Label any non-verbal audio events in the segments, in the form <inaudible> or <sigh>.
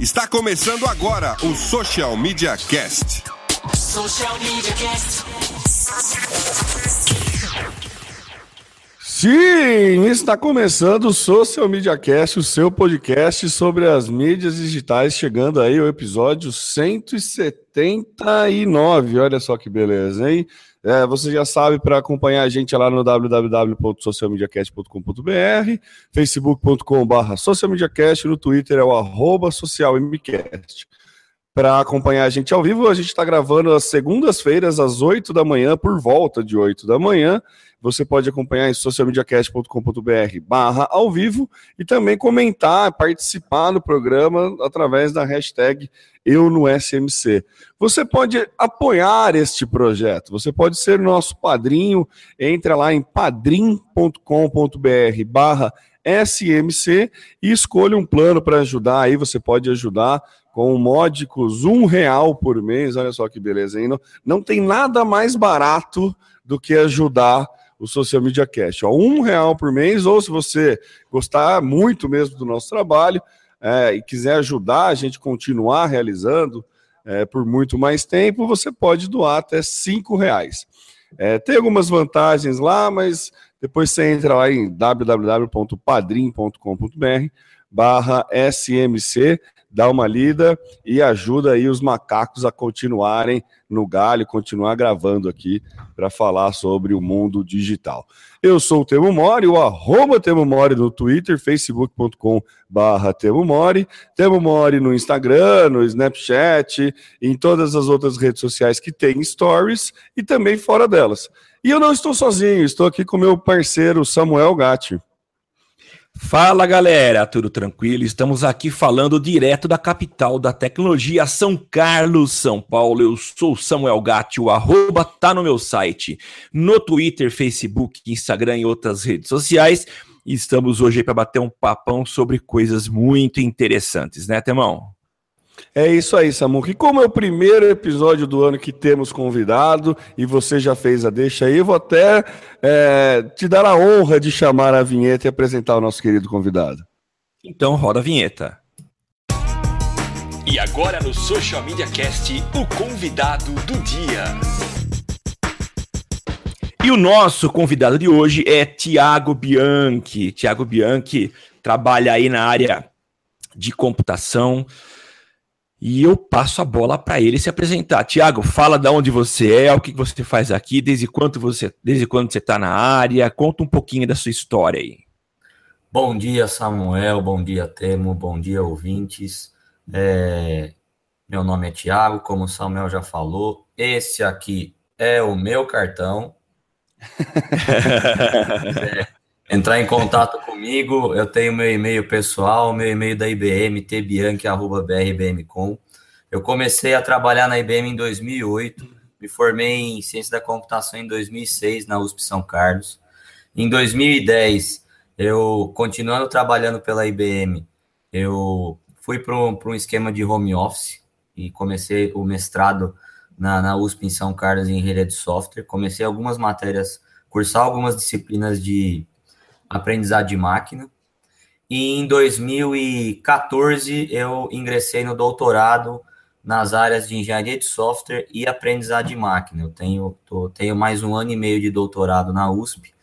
Está começando agora o Social Media Cast. Social Media Cast. Sim, está começando o Social Media Cast, o seu podcast sobre as mídias digitais, chegando aí o episódio 179. Olha só que beleza, hein? É, você já sabe, para acompanhar a gente é lá no www.socialmediacast.com.br, facebook.com.br socialmediacast, no Twitter é o arroba socialmcast. Para acompanhar a gente ao vivo, a gente está gravando às segundas-feiras, às 8 da manhã, por volta de 8 da manhã. Você pode acompanhar em socialmediacast.com.br barra ao vivo e também comentar, participar do programa através da hashtag eu no SMC. Você pode apoiar este projeto, você pode ser nosso padrinho, entra lá em padrim.com.br barra SMC e escolha um plano para ajudar. Aí você pode ajudar com módicos um real por mês. Olha só que beleza, hein? Não, não tem nada mais barato do que ajudar o Social Media Cast. Ó, um real por mês, ou se você gostar muito mesmo do nosso trabalho é, e quiser ajudar a gente continuar realizando é, por muito mais tempo, você pode doar até cinco reais. É, tem algumas vantagens lá, mas depois você entra lá em www.padrim.com.br barra SMC dá uma lida e ajuda aí os macacos a continuarem no galho, continuar gravando aqui para falar sobre o mundo digital. Eu sou o Temo Mori, o arroba Temo Mori no Twitter, facebook.com barra Temo Mori, Temo Mori no Instagram, no Snapchat, em todas as outras redes sociais que tem stories e também fora delas. E eu não estou sozinho, estou aqui com meu parceiro Samuel Gatti. Fala galera, tudo tranquilo? Estamos aqui falando direto da capital da tecnologia, São Carlos, São Paulo. Eu sou Samuel Gatti, o arroba tá no meu site, no Twitter, Facebook, Instagram e outras redes sociais. Estamos hoje para bater um papão sobre coisas muito interessantes, né, Temão? É isso aí, Samuca. E como é o primeiro episódio do ano que temos convidado, e você já fez a deixa aí, eu vou até é, te dar a honra de chamar a vinheta e apresentar o nosso querido convidado. Então roda a vinheta. E agora no Social Media Cast, o convidado do dia. E o nosso convidado de hoje é Tiago Bianchi. Tiago Bianchi trabalha aí na área de computação, e eu passo a bola para ele se apresentar. Tiago, fala de onde você é, o que você faz aqui, desde quando você, desde quando você está na área, conta um pouquinho da sua história aí. Bom dia, Samuel, bom dia, Temo, bom dia, ouvintes. É... Meu nome é Tiago, como o Samuel já falou, esse aqui é o meu cartão. <laughs> é, entrar em contato comigo, eu tenho meu e-mail pessoal, meu e-mail da IBM, tbianchi.brbm.com. Eu comecei a trabalhar na IBM em 2008, me formei em Ciência da Computação em 2006 na USP São Carlos. Em 2010, eu, continuando trabalhando pela IBM, eu fui para um, um esquema de home office e comecei o mestrado na, na USP em São Carlos em engenharia de software. Comecei algumas matérias, cursar algumas disciplinas de aprendizado de máquina. E em 2014 eu ingressei no doutorado nas áreas de engenharia de software e aprendizado de máquina. Eu tenho, tô, tenho mais um ano e meio de doutorado na USP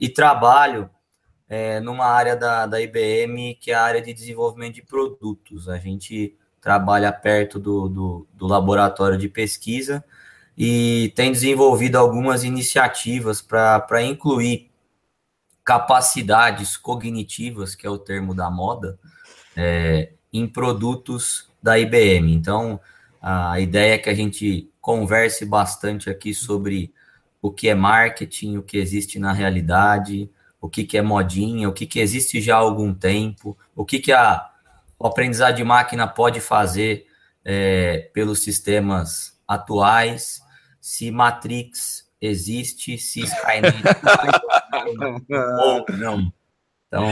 e trabalho é, numa área da, da IBM que é a área de desenvolvimento de produtos. A gente trabalha perto do, do, do laboratório de pesquisa e tem desenvolvido algumas iniciativas para incluir capacidades cognitivas, que é o termo da moda, é, em produtos da IBM. Então, a ideia é que a gente converse bastante aqui sobre o que é marketing, o que existe na realidade, o que, que é modinha, o que, que existe já há algum tempo, o que, que a, o aprendizado de máquina pode fazer é, pelos sistemas atuais, se Matrix existe, se Skynet <laughs> ou não. Então,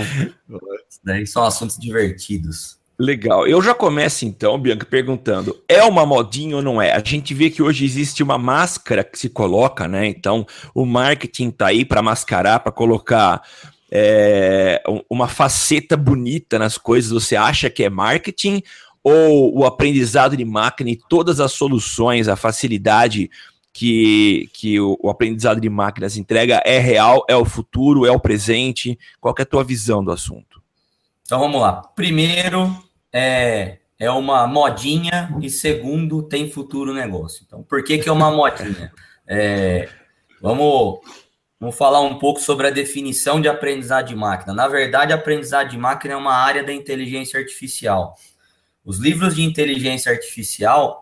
daí são assuntos divertidos. Legal. Eu já começo então, Bianca, perguntando: é uma modinha ou não é? A gente vê que hoje existe uma máscara que se coloca, né? Então, o marketing tá aí para mascarar, para colocar é, uma faceta bonita nas coisas. Você acha que é marketing ou o aprendizado de máquina e todas as soluções, a facilidade que, que o, o, aprendizado de máquinas entrega é real, é o futuro, é o presente? Qual é a tua visão do assunto? Então vamos lá. Primeiro, é, é uma modinha e segundo, tem futuro negócio. Então, por que, que é uma <laughs> modinha? É, vamos, vamos falar um pouco sobre a definição de aprendizado de máquina. Na verdade, aprendizado de máquina é uma área da inteligência artificial. Os livros de inteligência artificial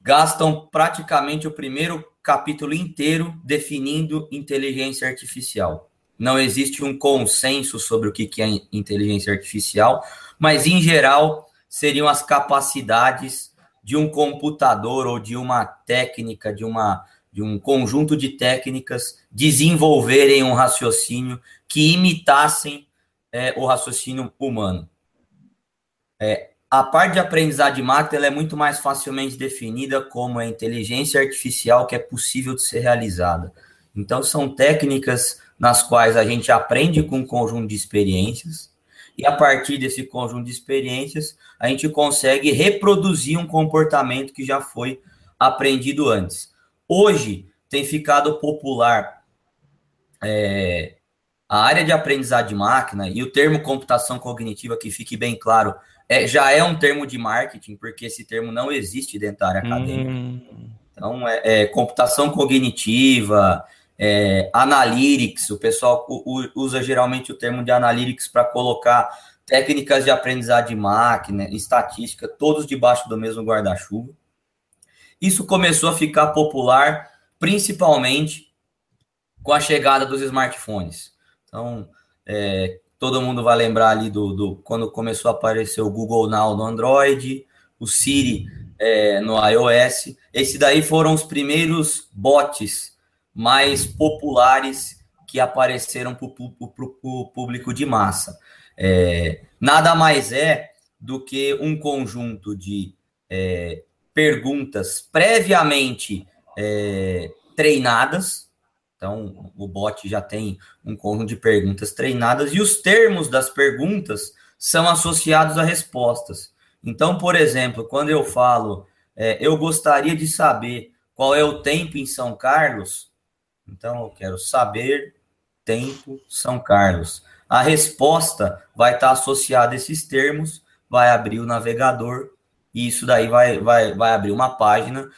gastam praticamente o primeiro capítulo inteiro definindo inteligência artificial. Não existe um consenso sobre o que é inteligência artificial, mas em geral seriam as capacidades de um computador ou de uma técnica, de uma de um conjunto de técnicas desenvolverem um raciocínio que imitassem é, o raciocínio humano. É, a parte de aprendizado de máquina é muito mais facilmente definida como a inteligência artificial que é possível de ser realizada. Então, são técnicas nas quais a gente aprende com um conjunto de experiências, e a partir desse conjunto de experiências, a gente consegue reproduzir um comportamento que já foi aprendido antes. Hoje, tem ficado popular é, a área de aprendizado de máquina e o termo computação cognitiva, que fique bem claro, é, já é um termo de marketing, porque esse termo não existe dentro da área acadêmica. Hum. Então, é, é, computação cognitiva, é, analytics, o pessoal usa geralmente o termo de analytics para colocar técnicas de aprendizado de máquina, estatística, todos debaixo do mesmo guarda-chuva. Isso começou a ficar popular principalmente com a chegada dos smartphones. Então, é, Todo mundo vai lembrar ali do, do quando começou a aparecer o Google Now no Android, o Siri é, no iOS. Esse daí foram os primeiros bots mais populares que apareceram para o público de massa. É, nada mais é do que um conjunto de é, perguntas previamente é, treinadas, então, o bot já tem um conjunto de perguntas treinadas e os termos das perguntas são associados a respostas. Então, por exemplo, quando eu falo, é, eu gostaria de saber qual é o tempo em São Carlos, então eu quero saber tempo São Carlos. A resposta vai estar associada a esses termos, vai abrir o navegador e isso daí vai, vai, vai abrir uma página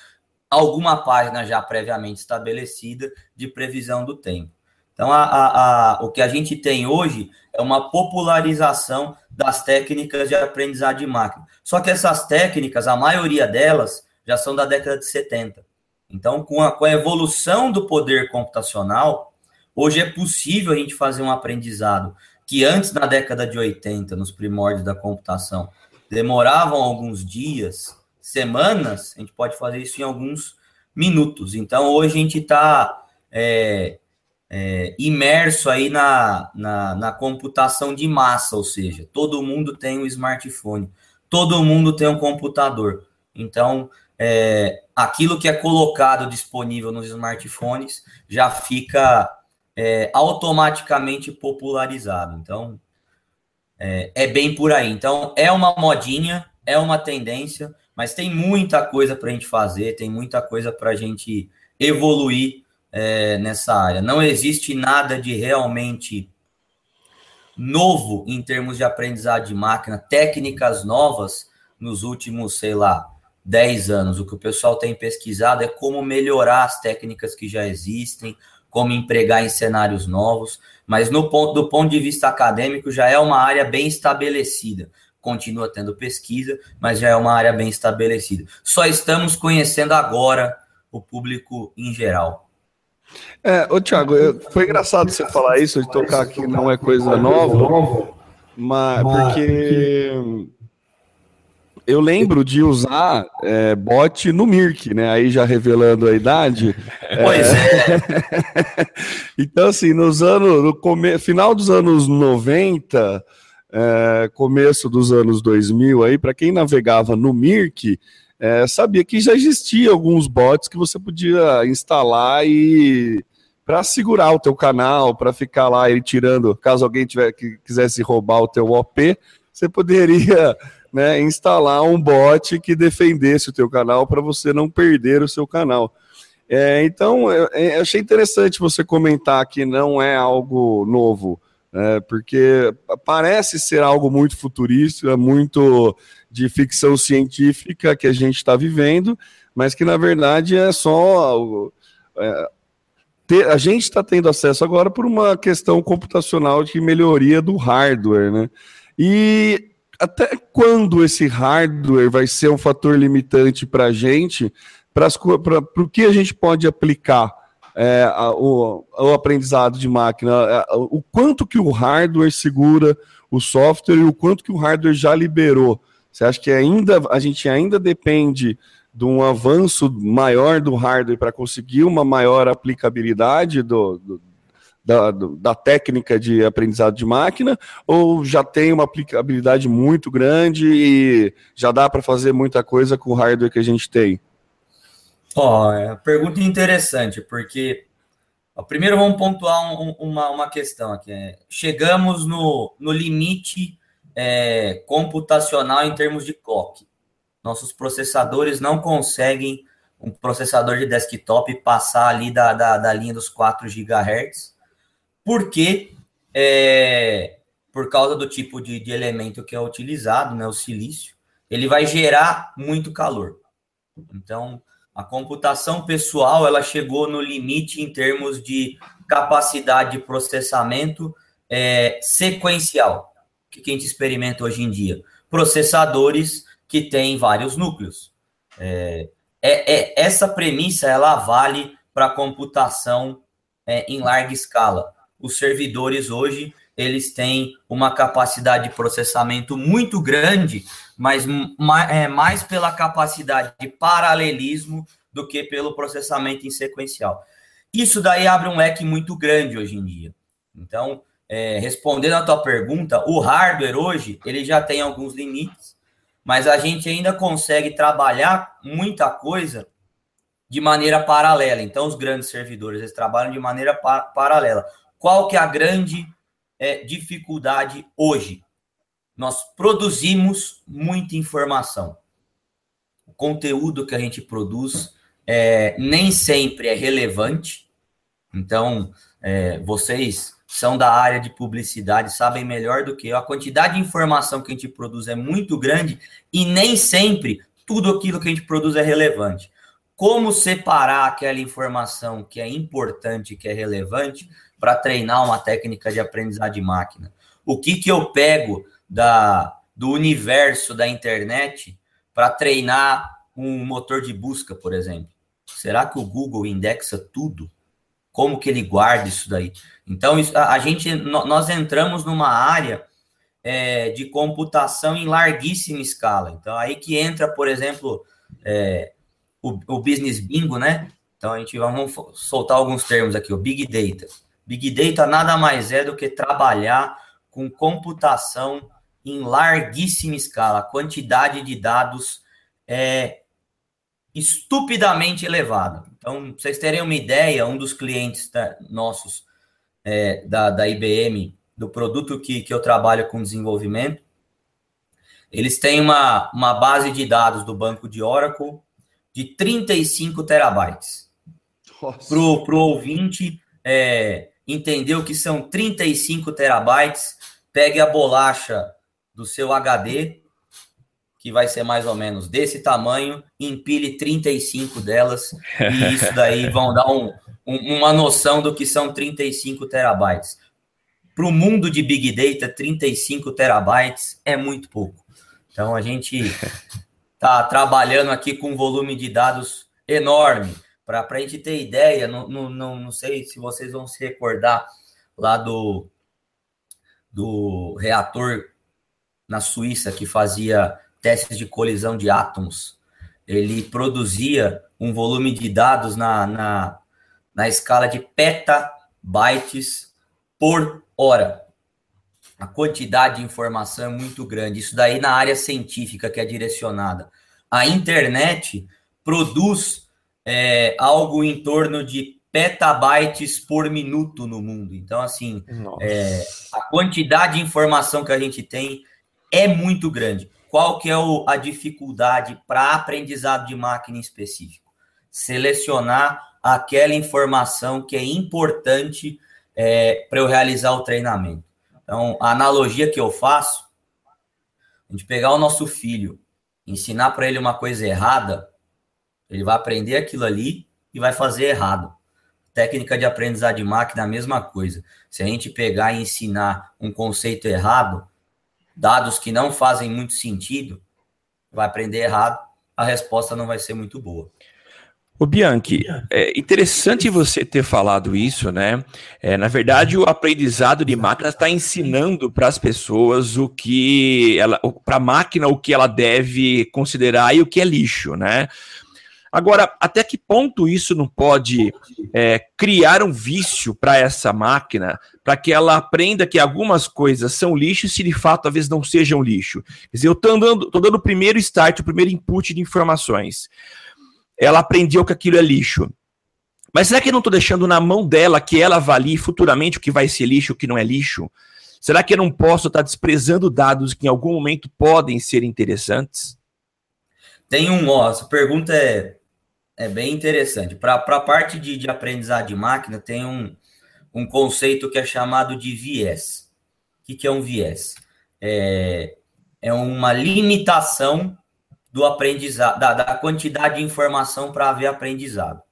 alguma página já previamente estabelecida de previsão do tempo. Então, a, a, a, o que a gente tem hoje é uma popularização das técnicas de aprendizado de máquina. Só que essas técnicas, a maioria delas, já são da década de 70. Então, com a, com a evolução do poder computacional, hoje é possível a gente fazer um aprendizado que antes, na década de 80, nos primórdios da computação, demoravam alguns dias, semanas, a gente pode fazer isso em alguns minutos. Então, hoje a gente está é, é, imerso aí na, na, na, computação de massa, ou seja, todo mundo tem um smartphone, todo mundo tem um computador. Então, é, aquilo que é colocado disponível nos smartphones já fica é, automaticamente popularizado. Então, é, é bem por aí. Então, é uma modinha, é uma tendência, mas tem muita coisa para a gente fazer, tem muita coisa para a gente evoluir é, nessa área. Não existe nada de realmente novo em termos de aprendizado de máquina, técnicas novas nos últimos, sei lá, 10 anos. O que o pessoal tem pesquisado é como melhorar as técnicas que já existem, como empregar em cenários novos, mas no ponto, do ponto de vista acadêmico já é uma área bem estabelecida continua tendo pesquisa, mas já é uma área bem estabelecida. Só estamos conhecendo agora o público em geral. É, ô Thiago, foi engraçado você falar isso, de tocar aqui não é coisa nova, mas porque eu lembro de usar é, bot no Mirk, né? Aí já revelando a idade. Pois é. é. <laughs> então, assim, nos anos, no come... final dos anos 90, é, começo dos anos 2000 aí, para quem navegava no Mirk, é, sabia que já existia alguns bots que você podia instalar e para segurar o teu canal, para ficar lá ele tirando, caso alguém tiver que quisesse roubar o teu OP, você poderia <laughs> né, instalar um bot que defendesse o teu canal para você não perder o seu canal. É, então, eu, eu, achei interessante você comentar que não é algo novo, né, porque parece ser algo muito futurista, muito de ficção científica que a gente está vivendo, mas que na verdade é só. É, ter, a gente está tendo acesso agora por uma questão computacional de melhoria do hardware, né? E até quando esse hardware vai ser um fator limitante para a gente, para o que a gente pode aplicar é, a, o, o, aprendizado de máquina, a, o quanto que o hardware segura o software e o quanto que o hardware já liberou. Você acha que ainda a gente ainda depende de um avanço maior do hardware para conseguir uma maior aplicabilidade do, do da, da, técnica de aprendizado de máquina, ou já tem uma aplicabilidade muito grande e já dá para fazer muita coisa com o hardware que a gente tem? Ó, é pergunta interessante, porque ó, primeiro vamos pontuar um, uma, uma questão aqui. É, chegamos no, no limite é, computacional em termos de clock. Nossos processadores não conseguem um processador de desktop passar ali da, da, da linha dos 4 GHz, porque é, por causa do tipo de, de elemento que é utilizado, né, o silício, ele vai gerar muito calor. Então, a computação pessoal ela chegou no limite em termos de capacidade de processamento é, sequencial. Que a gente experimenta hoje em dia? Processadores que tem vários núcleos. É, é, é essa premissa ela vale para computação é, em larga escala. Os servidores hoje eles têm uma capacidade de processamento muito grande, mas é, mais pela capacidade de paralelismo do que pelo processamento em sequencial. Isso daí abre um leque muito grande hoje em dia. Então, é, respondendo a tua pergunta, o hardware hoje ele já tem alguns limites mas a gente ainda consegue trabalhar muita coisa de maneira paralela. Então, os grandes servidores eles trabalham de maneira pa paralela. Qual que é a grande é, dificuldade hoje? Nós produzimos muita informação. O conteúdo que a gente produz é, nem sempre é relevante. Então, é, vocês são da área de publicidade, sabem melhor do que eu. A quantidade de informação que a gente produz é muito grande e nem sempre tudo aquilo que a gente produz é relevante. Como separar aquela informação que é importante, que é relevante, para treinar uma técnica de aprendizagem de máquina? O que, que eu pego da, do universo da internet para treinar um motor de busca, por exemplo? Será que o Google indexa tudo? como que ele guarda isso daí. Então, a, gente, nós entramos numa área é, de computação em larguíssima escala. Então, aí que entra, por exemplo, é, o, o business bingo, né? Então, a gente vamos soltar alguns termos aqui, o Big Data. Big Data nada mais é do que trabalhar com computação em larguíssima escala. A quantidade de dados é estupidamente elevada. Então, vocês terem uma ideia, um dos clientes da, nossos é, da, da IBM, do produto que, que eu trabalho com desenvolvimento, eles têm uma, uma base de dados do banco de Oracle de 35 terabytes. Para o ouvinte é, entender o que são 35 terabytes, pegue a bolacha do seu HD, que vai ser mais ou menos desse tamanho, empilhe 35 delas, e isso daí <laughs> vão dar um, um, uma noção do que são 35 terabytes. Para o mundo de Big Data, 35 terabytes é muito pouco. Então a gente está trabalhando aqui com um volume de dados enorme. Para a gente ter ideia, não, não, não, sei se vocês vão se recordar lá do, do reator na Suíça que fazia testes de colisão de átomos, ele produzia um volume de dados na, na, na escala de petabytes por hora. A quantidade de informação é muito grande. Isso daí na área científica que é direcionada. A internet produz é, algo em torno de petabytes por minuto no mundo. Então, assim, é, a quantidade de informação que a gente tem é muito grande. Qual que é o, a dificuldade para aprendizado de máquina em específico? Selecionar aquela informação que é importante é, para eu realizar o treinamento. Então, a analogia que eu faço, a gente pegar o nosso filho, ensinar para ele uma coisa errada, ele vai aprender aquilo ali e vai fazer errado. Técnica de aprendizado de máquina, a mesma coisa. Se a gente pegar e ensinar um conceito errado, dados que não fazem muito sentido, vai aprender errado, a resposta não vai ser muito boa. O Bianchi, é interessante você ter falado isso, né? É, na verdade, o aprendizado de máquina está ensinando para as pessoas o que ela, para a máquina o que ela deve considerar e o que é lixo, né? Agora, até que ponto isso não pode é, criar um vício para essa máquina, para que ela aprenda que algumas coisas são lixo se de fato talvez não sejam lixo? Quer dizer, eu estou dando, tô dando o primeiro start, o primeiro input de informações. Ela aprendeu que aquilo é lixo. Mas será que eu não estou deixando na mão dela que ela avalie futuramente o que vai ser lixo o que não é lixo? Será que eu não posso estar tá desprezando dados que em algum momento podem ser interessantes? Tem um, ó, essa pergunta é, é bem interessante. Para a parte de, de aprendizado de máquina, tem um, um conceito que é chamado de viés. O que, que é um viés? É, é uma limitação do aprendizado, da, da quantidade de informação para haver aprendizado.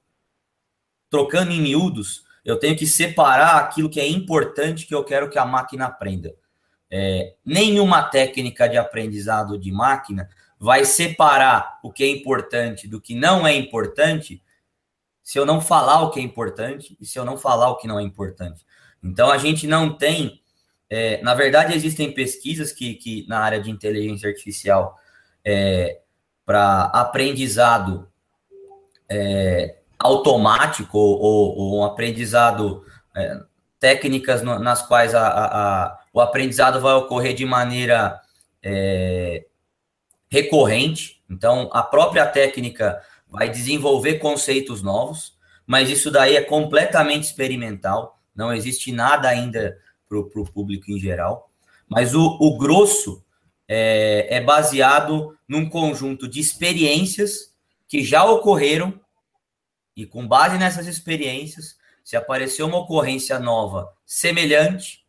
Trocando em miúdos, eu tenho que separar aquilo que é importante que eu quero que a máquina aprenda. É, nenhuma técnica de aprendizado de máquina vai separar o que é importante do que não é importante se eu não falar o que é importante e se eu não falar o que não é importante. Então a gente não tem. É, na verdade, existem pesquisas que, que na área de inteligência artificial é, para aprendizado é, automático ou, ou, um aprendizado é, técnicas no, nas quais a, a, a, o aprendizado vai ocorrer de maneira é, recorrente. Então, a própria técnica vai desenvolver conceitos novos, mas isso daí é completamente experimental, não existe nada ainda para o público em geral. Mas o, o grosso é, é baseado num conjunto de experiências que já ocorreram, e com base nessas experiências, se aparecer uma ocorrência nova semelhante,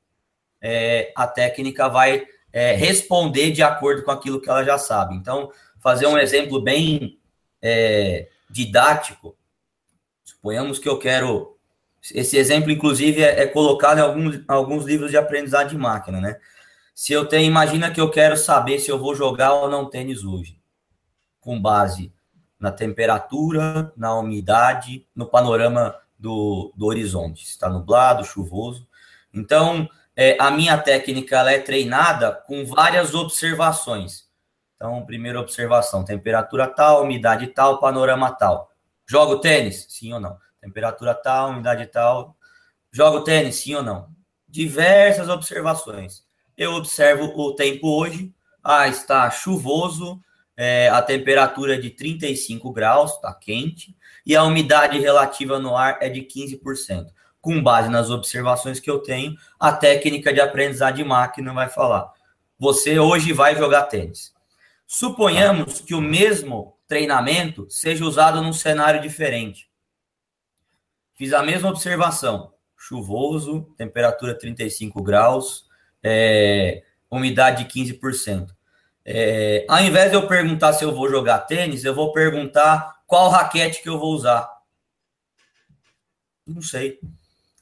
é, a técnica vai é, responder de acordo com aquilo que ela já sabe. Então, fazer um exemplo bem é, didático, suponhamos que eu quero. Esse exemplo, inclusive, é, é colocado em alguns, alguns livros de aprendizagem de máquina, né? Se eu tenho, imagina que eu quero saber se eu vou jogar ou não tênis hoje, com base na temperatura, na umidade, no panorama do, do horizonte, está nublado, chuvoso. Então, é, a minha técnica ela é treinada com várias observações. Então, primeira observação: temperatura tal, umidade tal, panorama tal. Jogo tênis? Sim ou não? Temperatura tal, umidade tal. Jogo tênis? Sim ou não? Diversas observações. Eu observo o tempo hoje. Ah, está chuvoso, é, a temperatura é de 35 graus, está quente, e a umidade relativa no ar é de 15% com base nas observações que eu tenho, a técnica de aprendizado de máquina vai falar: você hoje vai jogar tênis. Suponhamos que o mesmo treinamento seja usado num cenário diferente. Fiz a mesma observação: chuvoso, temperatura 35 graus, é, umidade de 15%. É, ao invés de eu perguntar se eu vou jogar tênis, eu vou perguntar qual raquete que eu vou usar. Não sei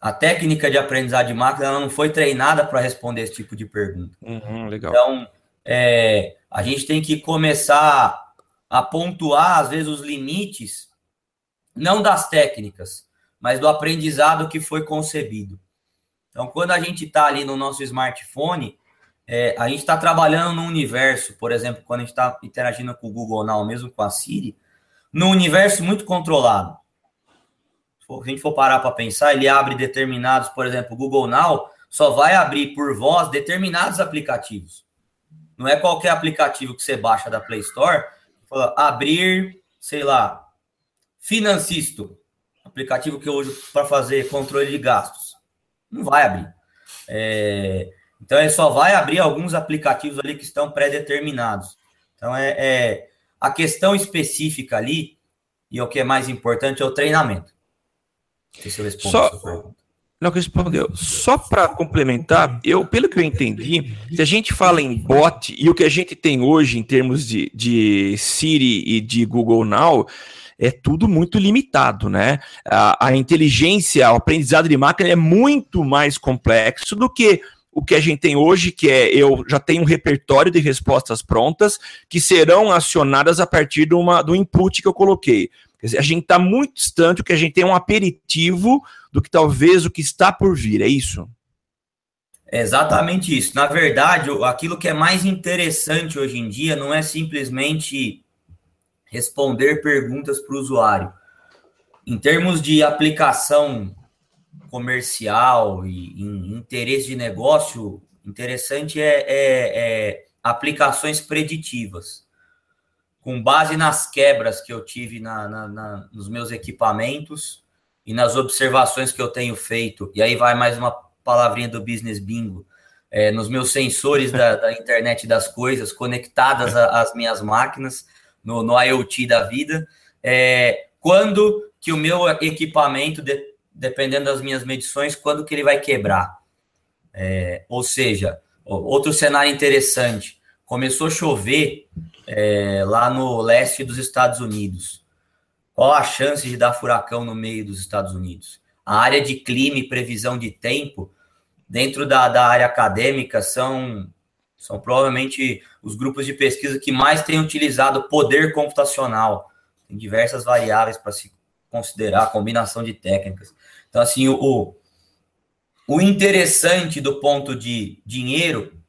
a técnica de aprendizado de máquina ela não foi treinada para responder esse tipo de pergunta. Uhum, legal. Então, é, a gente tem que começar a pontuar, às vezes, os limites, não das técnicas, mas do aprendizado que foi concebido. Então, quando a gente está ali no nosso smartphone, é, a gente está trabalhando num universo, por exemplo, quando a gente está interagindo com o Google Now, mesmo com a Siri, num universo muito controlado se a gente for parar para pensar, ele abre determinados, por exemplo, o Google Now só vai abrir por voz determinados aplicativos. Não é qualquer aplicativo que você baixa da Play Store, fala, abrir, sei lá, Financisto, aplicativo que eu uso para fazer controle de gastos. Não vai abrir. É, Então ele só vai abrir alguns aplicativos ali que estão pré-determinados. Então é, é, a questão específica ali, e o que é mais importante, é o treinamento. Só... Não respondeu. Só para complementar, eu, pelo que eu entendi, se a gente fala em bot e o que a gente tem hoje em termos de, de Siri e de Google Now, é tudo muito limitado, né? A, a inteligência, o aprendizado de máquina é muito mais complexo do que o que a gente tem hoje, que é eu já tenho um repertório de respostas prontas que serão acionadas a partir de uma, do input que eu coloquei. Quer dizer, a gente está muito distante, que a gente tem um aperitivo do que talvez o que está por vir, é isso? É exatamente isso. Na verdade, aquilo que é mais interessante hoje em dia não é simplesmente responder perguntas para o usuário. Em termos de aplicação comercial e interesse de negócio, interessante é, é, é aplicações preditivas. Com base nas quebras que eu tive na, na, na, nos meus equipamentos e nas observações que eu tenho feito, e aí vai mais uma palavrinha do Business Bingo, é, nos meus sensores da, da, internet das coisas conectadas às minhas máquinas, no, no IoT da vida, é, quando que o meu equipamento, de, dependendo das minhas medições, quando que ele vai quebrar. É, ou seja, outro cenário interessante, começou a chover é, lá no leste dos Estados Unidos. Qual a chance de dar furacão no meio dos Estados Unidos? A área de clima e previsão de tempo, dentro da, da área acadêmica, são são provavelmente os grupos de pesquisa que mais têm utilizado poder computacional. Tem diversas variáveis para se considerar, combinação de técnicas. Então, assim, o, o interessante do ponto de dinheiro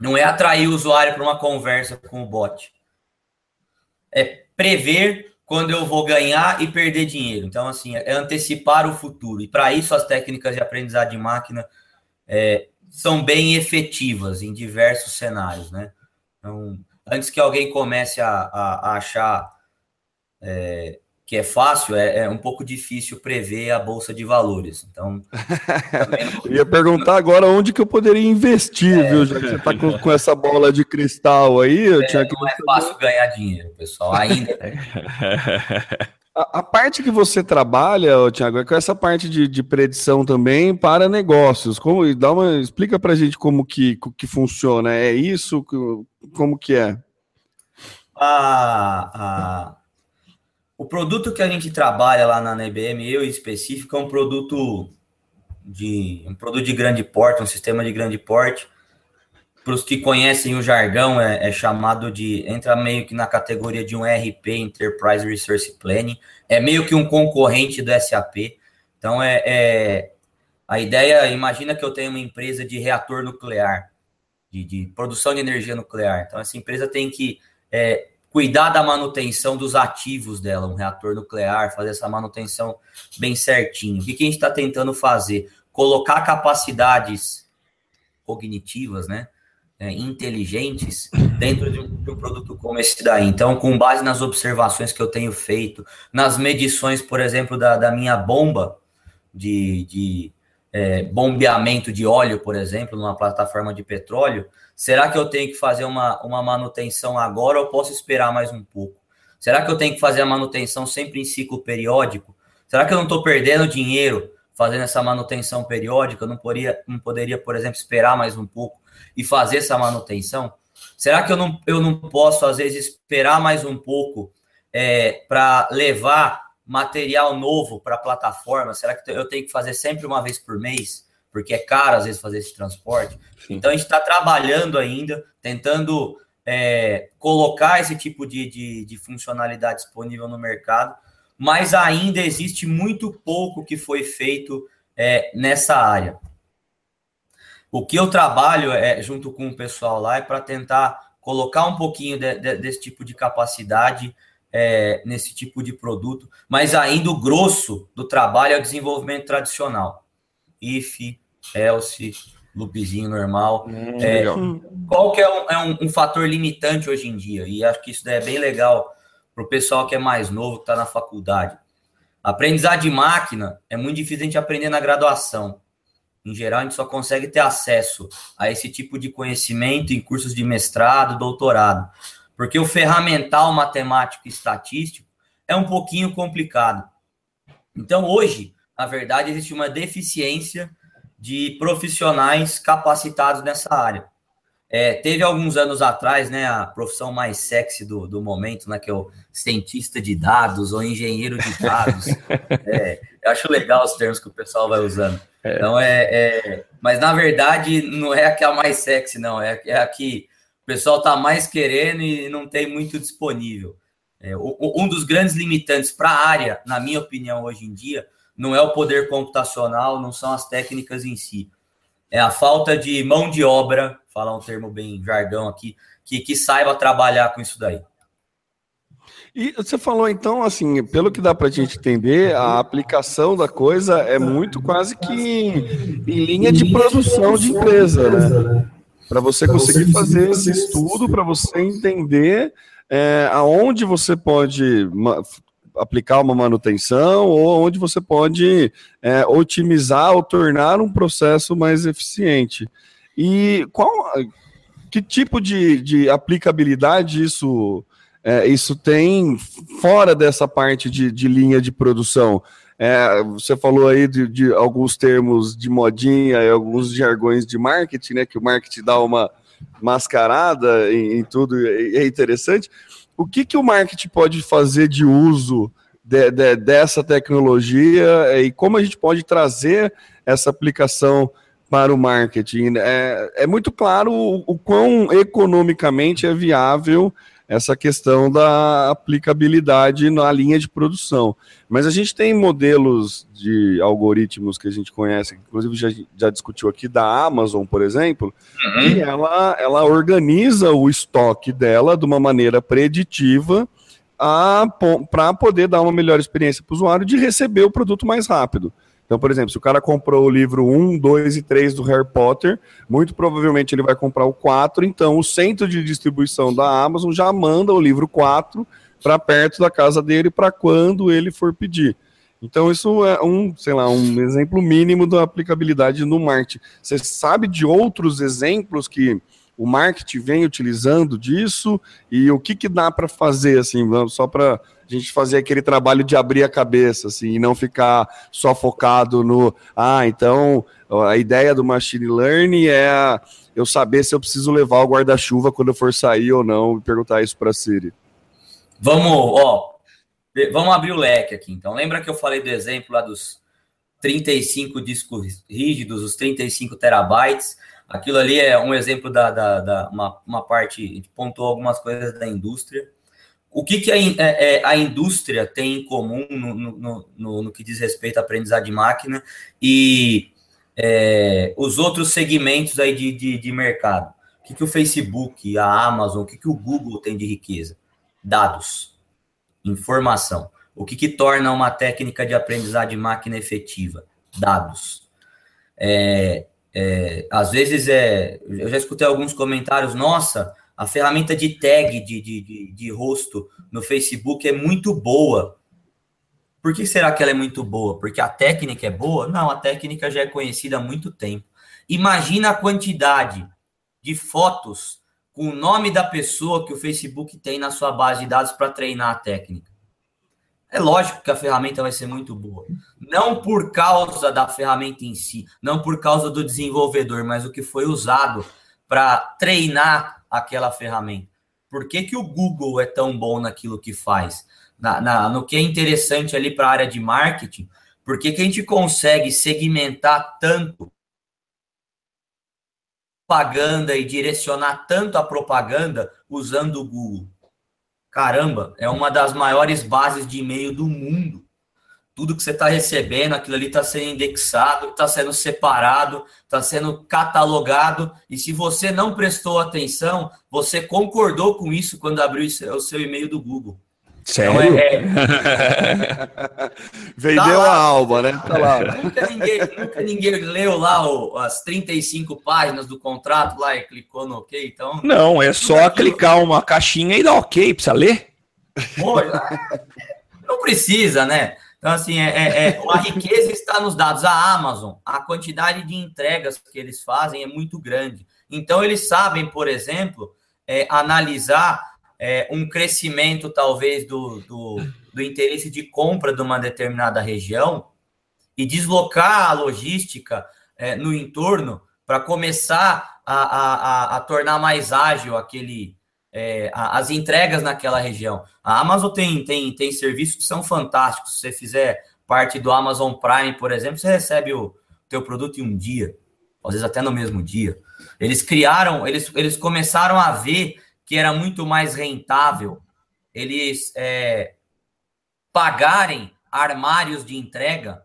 não é atrair o usuário para uma conversa com o bot. É prever quando eu vou ganhar e perder dinheiro. Então, assim, é antecipar o futuro. E para isso, as técnicas de aprendizado de máquina é, são bem efetivas em diversos cenários, né? Então, antes que alguém comece a, a, a achar é, que é fácil, é, é, um pouco difícil prever a bolsa de valores. Então, <laughs> eu ia perguntar agora onde que eu poderia investir, é, viu? Já que você está com, com, essa bola de cristal aí, eu é, tinha que. Não é fácil ganhar dinheiro, pessoal. Ainda. <laughs> A, a, parte que você trabalha, Tiago, é com essa parte de, de, predição também para negócios. Como dá uma explica para a gente como que, que funciona? É isso? Como que é? A, a, o produto que a gente trabalha lá na IBM, eu em específico, é um produto de um produto de grande porte, um sistema de grande porte para os que conhecem o jargão, é, é, chamado de. entra meio que na categoria de um RP, Enterprise Resource Planning. É meio que um concorrente do SAP. Então, é, é a ideia. Imagina que eu tenho uma empresa de reator nuclear, de, de produção de energia nuclear. Então, essa empresa tem que é, cuidar da manutenção dos ativos dela, um reator nuclear, fazer essa manutenção bem certinho. O que, que a gente está tentando fazer? Colocar capacidades cognitivas, né? é, inteligentes dentro de um, de um, produto como esse daí. Então, com base nas observações que eu tenho feito, nas medições, por exemplo, da, da minha bomba de, de é, bombeamento de óleo, por exemplo, numa plataforma de petróleo, será que eu tenho que fazer uma, uma manutenção agora ou posso esperar mais um pouco? Será que eu tenho que fazer a manutenção sempre em ciclo periódico? Será que eu não estou perdendo dinheiro fazendo essa manutenção periódica? Eu não poderia, não poderia, por exemplo, esperar mais um pouco? e fazer essa manutenção? Será que eu não, eu não posso, às vezes, esperar mais um pouco é, para levar material novo para a plataforma? Será que eu tenho que fazer sempre uma vez por mês? Porque é caro, às vezes, fazer esse transporte. Sim. Então, a gente está trabalhando ainda, tentando é, colocar esse tipo de, de, de funcionalidade disponível no mercado, mas ainda existe muito pouco que foi feito é, nessa área. O que eu trabalho é junto com o pessoal lá é para tentar colocar um pouquinho de, de, desse tipo de capacidade é, nesse tipo de produto, mas ainda o grosso do trabalho é o desenvolvimento tradicional. If, else, loopzinho normal. Hum, é, qual que é, um, é um, um, fator limitante hoje em dia? E acho que isso é bem legal para o pessoal que é mais novo, que está na faculdade. Aprendizado de máquina é muito difícil a gente aprender na graduação. Em geral, a gente só consegue ter acesso a esse tipo de conhecimento em cursos de mestrado, doutorado, porque o ferramental matemático e estatístico é um pouquinho complicado. Então, hoje, na verdade, existe uma deficiência de profissionais capacitados nessa área. É, teve alguns anos atrás, né, a profissão mais sexy do, do momento, né, que é o cientista de dados ou engenheiro de dados. <laughs> é, eu acho legal os termos que o pessoal vai usando. É. Então é, é, mas na verdade não é a que é a mais sexy, não. É, é a que pessoal está mais querendo e não tem muito disponível. É, um dos grandes limitantes para a área, na minha opinião, hoje em dia, não é o poder computacional, não são as técnicas em si. É a falta de mão de obra falar um termo bem jargão aqui, que, que saiba trabalhar com isso daí. E você falou então, assim, pelo que dá para a gente entender, a aplicação da coisa é muito quase que em linha de produção de empresa, né? Para você conseguir fazer esse estudo, para você entender é, aonde você pode aplicar uma manutenção ou onde você pode é, otimizar ou tornar um processo mais eficiente. E qual que tipo de, de aplicabilidade isso, é, isso tem fora dessa parte de, de linha de produção? É, você falou aí de, de, alguns termos de modinha e alguns jargões de marketing, né? Que o marketing dá uma mascarada em, em tudo, é interessante. O que, que o marketing pode fazer de uso de, de, dessa tecnologia e como a gente pode trazer essa aplicação para o marketing. É, é muito claro o, o quão economicamente é viável essa questão da aplicabilidade na linha de produção. Mas a gente tem modelos de algoritmos que a gente conhece, inclusive já, já discutiu aqui, da Amazon, por exemplo, uhum. e ela, ela organiza o estoque dela de uma maneira preditiva para poder dar uma melhor experiência para o usuário de receber o produto mais rápido. Então, por exemplo, se o cara comprou o livro 1, 2 e 3 do Harry Potter, muito provavelmente ele vai comprar o 4, então o centro de distribuição da Amazon já manda o livro 4 para perto da casa dele para quando ele for pedir. Então, isso é um, sei lá, um exemplo mínimo da aplicabilidade no marketing. Você sabe de outros exemplos que o marketing vem utilizando disso e o que, que dá para fazer, assim, só para a gente fazer aquele trabalho de abrir a cabeça, assim, e não ficar só focado no, ah, então a ideia do machine learning é eu saber se eu preciso levar o guarda-chuva quando eu for sair ou não e perguntar isso para a Siri. Vamos, ó, vamos abrir o leque aqui. Então, lembra que eu falei do exemplo lá dos 35 discos rígidos, os 35 terabytes? Aquilo ali é um exemplo da, da, da uma, uma parte, a gente pontuou algumas coisas da indústria o que, que a, é, é, a, indústria tem em comum no, no, no, no, que diz respeito à aprendizagem de máquina e é, os outros segmentos aí de, de, de, mercado? O que, que o Facebook, a Amazon, o que, que o Google tem de riqueza? Dados, informação. O que, que torna uma técnica de aprendizagem de máquina efetiva? Dados. É, é, às vezes é, eu já escutei alguns comentários, nossa, a ferramenta de tag de, de, de, de, rosto no Facebook é muito boa. Por que será que ela é muito boa? Porque a técnica é boa? Não, a técnica já é conhecida há muito tempo. Imagina a quantidade de fotos com o nome da pessoa que o Facebook tem na sua base de dados para treinar a técnica. É lógico que a ferramenta vai ser muito boa. Não por causa da ferramenta em si, não por causa do desenvolvedor, mas o que foi usado para treinar aquela ferramenta? Por que, que o Google é tão bom naquilo que faz? Na, na no que é interessante ali para a área de marketing? Por que, que a gente consegue segmentar tanto propaganda e direcionar tanto a propaganda usando o Google? Caramba, é uma das maiores bases de e-mail do mundo tudo que você está recebendo, aquilo ali está sendo indexado, está sendo separado, está sendo catalogado. E se você não prestou atenção, você concordou com isso quando abriu o seu e-mail do Google. Sério? Então é, é... <laughs> Vendeu tá a alma, né? Tá lá. Nunca ninguém, nunca ninguém leu lá o, as 35 páginas do contrato lá e clicou no OK, então... Não, é só clicar uma caixinha e dar OK, precisa ler? Pô, não precisa, né? Então, assim, é, é, é, a riqueza está nos dados. A Amazon, a quantidade de entregas que eles fazem é muito grande. Então, eles sabem, por exemplo, é, analisar é, um crescimento, talvez, do, do, do interesse de compra de uma determinada região e deslocar a logística é, no entorno para começar a, a, a, a, tornar mais ágil aquele, é, as entregas naquela região. A Amazon tem, tem, tem serviços que são fantásticos. Se você fizer parte do Amazon Prime, por exemplo, você recebe o teu produto em um dia, às vezes até no mesmo dia. Eles criaram, eles, eles começaram a ver que era muito mais rentável eles é, pagarem armários de entrega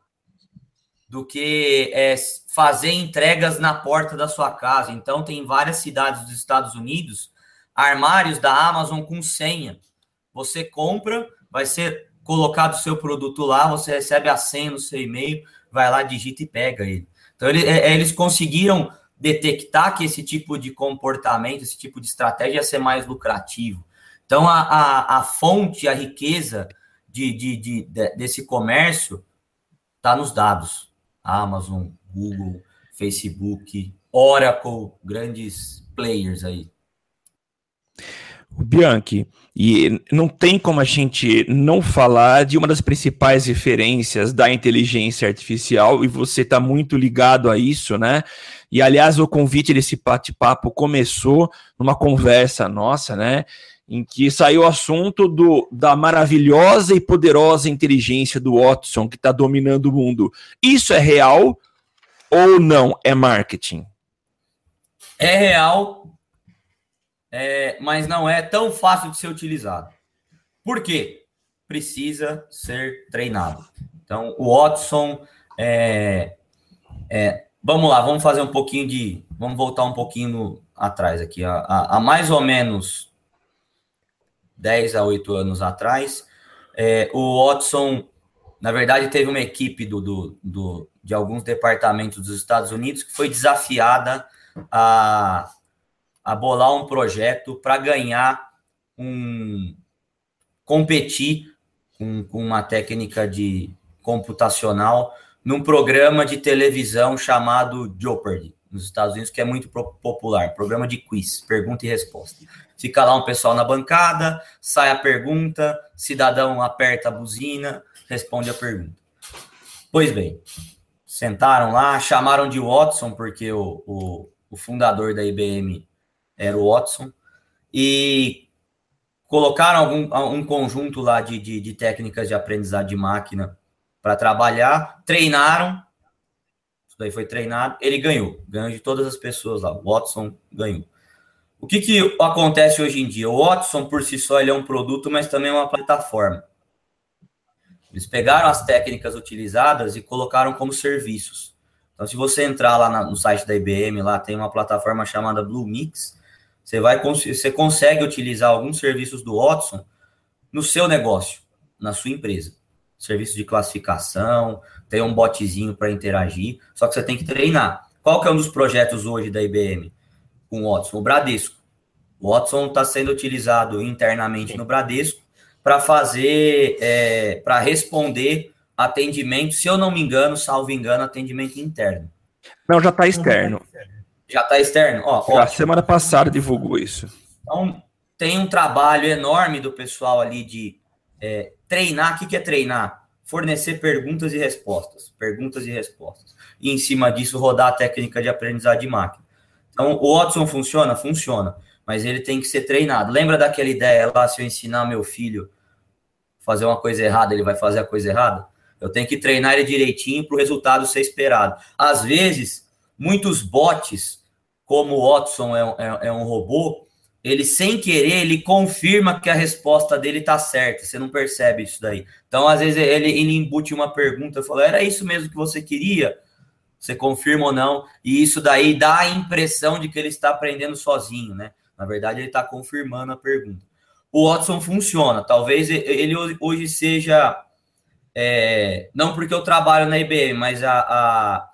do que é, fazer entregas na porta da sua casa. Então, tem várias cidades dos Estados Unidos, armários da Amazon com senha. Você compra, vai ser colocado o seu produto lá, você recebe a senha no seu e-mail, vai lá, digita e pega ele. Então, ele, é, eles conseguiram detectar que esse tipo de comportamento, esse tipo de estratégia ia ser mais lucrativo. Então, a, a, a fonte, a riqueza de, de, de, de desse comércio está nos dados. Amazon, Google, Facebook, Oracle, grandes players aí. O Bianchi, e não tem como a gente não falar de uma das principais referências da inteligência artificial, e você está muito ligado a isso, né? E aliás, o convite desse bate-papo começou numa conversa nossa, né? Em que saiu o assunto do, da maravilhosa e poderosa inteligência do Watson que está dominando o mundo. Isso é real ou não é marketing? É real, é, mas não é tão fácil de ser utilizado. Por quê? Precisa ser treinado. Então, o Watson é, é, Vamos lá, vamos fazer um pouquinho de. Vamos voltar um pouquinho atrás aqui. Há, mais ou menos 10 a 8 anos atrás, é, o Watson, na verdade, teve uma equipe do, do, do, de alguns departamentos dos Estados Unidos que foi desafiada a, a bolar um projeto para ganhar um. competir com, com uma técnica de computacional num programa de televisão chamado Jeopardy, nos Estados Unidos, que é muito popular, programa de quiz, pergunta e resposta. Fica lá um pessoal na bancada, sai a pergunta, cidadão aperta a buzina, responde a pergunta. Pois bem, sentaram lá, chamaram de Watson, porque o, o, o fundador da IBM era o Watson, e colocaram algum, um conjunto lá de, de, de técnicas de aprendizado de máquina para trabalhar, treinaram, isso daí foi treinado, ele ganhou, ganhou de todas as pessoas lá, o Watson ganhou. O que, que acontece hoje em dia? O Watson, por si só, ele é um produto, mas também é uma plataforma. Eles pegaram as técnicas utilizadas e colocaram como serviços. Então, se você entrar lá no site da IBM, lá tem uma plataforma chamada Blue Mix, você, vai, você consegue utilizar alguns serviços do Watson no seu negócio, na sua empresa serviço de classificação, tem um botzinho para interagir, só que você tem que treinar. Qual que é um dos projetos hoje da IBM com o Watson? O Bradesco. O Watson está sendo utilizado internamente no Bradesco para fazer, é, para responder atendimento, se eu não me engano, salvo engano, atendimento interno. Não, já está externo. Já está externo? Ó, a semana passada divulgou isso. Então, tem um trabalho enorme do pessoal ali de é, treinar, o que, é treinar? Fornecer perguntas e respostas, perguntas e respostas. E em cima disso, rodar a técnica de aprendizado de máquina. Então, o Watson funciona? Funciona, mas ele tem que ser treinado. Lembra daquela ideia lá, se eu ensinar meu filho fazer uma coisa errada, ele vai fazer a coisa errada? Eu tenho que treinar ele direitinho para o resultado ser esperado. Às vezes, muitos bots, como o Watson é, é, é um robô, ele sem querer, ele confirma que a resposta dele tá certa. Você não percebe isso daí. Então, às vezes, ele, ele embute uma pergunta fala: era isso mesmo que você queria? Você confirma ou não? E isso daí dá a impressão de que ele está aprendendo sozinho, né? Na verdade, ele está confirmando a pergunta. O Watson funciona. Talvez ele hoje seja. É, não porque eu trabalho na IBM, mas a, a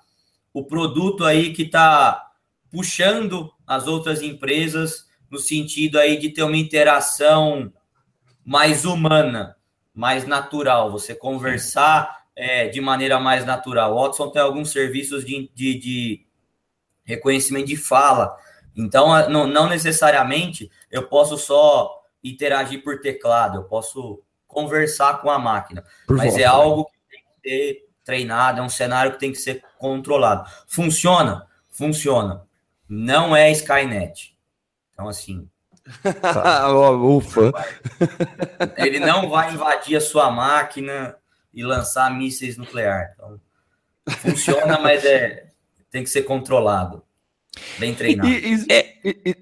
o produto aí que está puxando as outras empresas no sentido aí de ter uma interação mais humana. mais natural, você conversar é, de maneira mais natural. O Watson tem alguns serviços de, de, de reconhecimento de fala, então não, não necessariamente eu posso só interagir por teclado, eu posso conversar com a máquina, por mas volta. é algo que tem que ser treinado, é um cenário que tem que ser controlado. Funciona? Funciona. Não é Skynet. Então, assim, <laughs> Ufa. Ele não vai invadir a sua máquina e lançar mísseis nucleares. Então, funciona, mas é, tem que ser controlado. Bem treinado. E, e, e,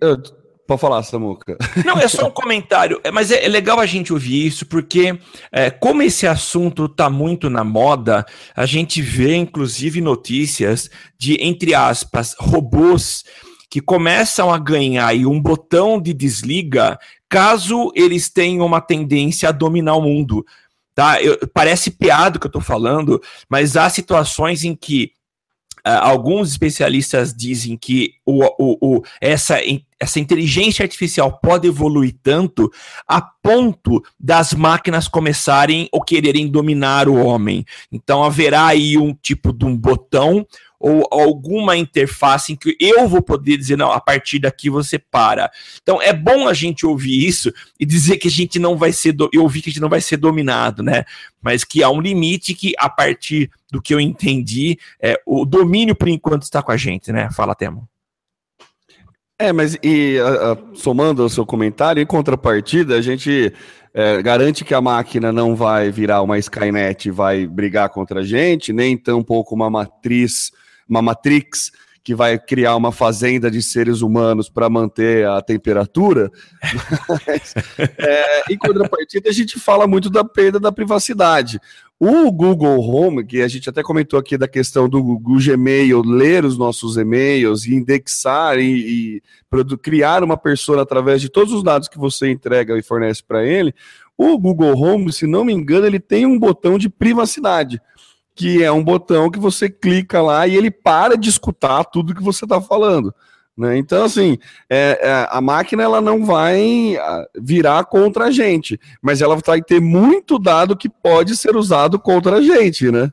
Pode falar, Samuca. <laughs> Não, é só um comentário, é, mas é, é legal a gente ouvir isso, porque é, como esse assunto está muito na moda, a gente vê, inclusive, notícias de, entre aspas, robôs que começam a ganhar um botão de desliga caso eles tenham uma tendência a dominar o mundo. Tá? Eu, parece piada que eu estou falando, mas há situações em que alguns especialistas dizem que o, o, o, essa, essa inteligência artificial pode evoluir tanto a ponto das máquinas começarem ou quererem dominar o homem. Então haverá aí um tipo de um botão ou alguma interface em que eu vou poder dizer, não, a partir daqui você para. Então é bom a gente ouvir isso e dizer que a gente não vai ser, do... ouvir que a gente não vai ser dominado, né? Mas que há um limite que, a partir do que eu entendi, é, o domínio por enquanto está com a gente, né? Fala, Temo. É, mas e a, a, somando ao seu comentário, em contrapartida, a gente é, garante que a máquina não vai virar uma Skynet, vai brigar contra a gente, nem tampouco uma matriz uma Matrix que vai criar uma fazenda de seres humanos para manter a temperatura. Mas, <laughs> é, em contrapartida, a gente fala muito da perda da privacidade. O Google Home, que a gente até comentou aqui da questão do Google Gmail, ler os nossos e-mails e indexar e, e criar uma pessoa através de todos os dados que você entrega e fornece para ele, o Google Home, se não me engano, ele tem um botão de privacidade que é um botão que você clica lá e ele para de escutar tudo que você está falando. Né? Então, assim, é, é, a máquina ela não vai ah, virar contra a gente, mas ela vai ter muito dado que pode ser usado contra a gente, né?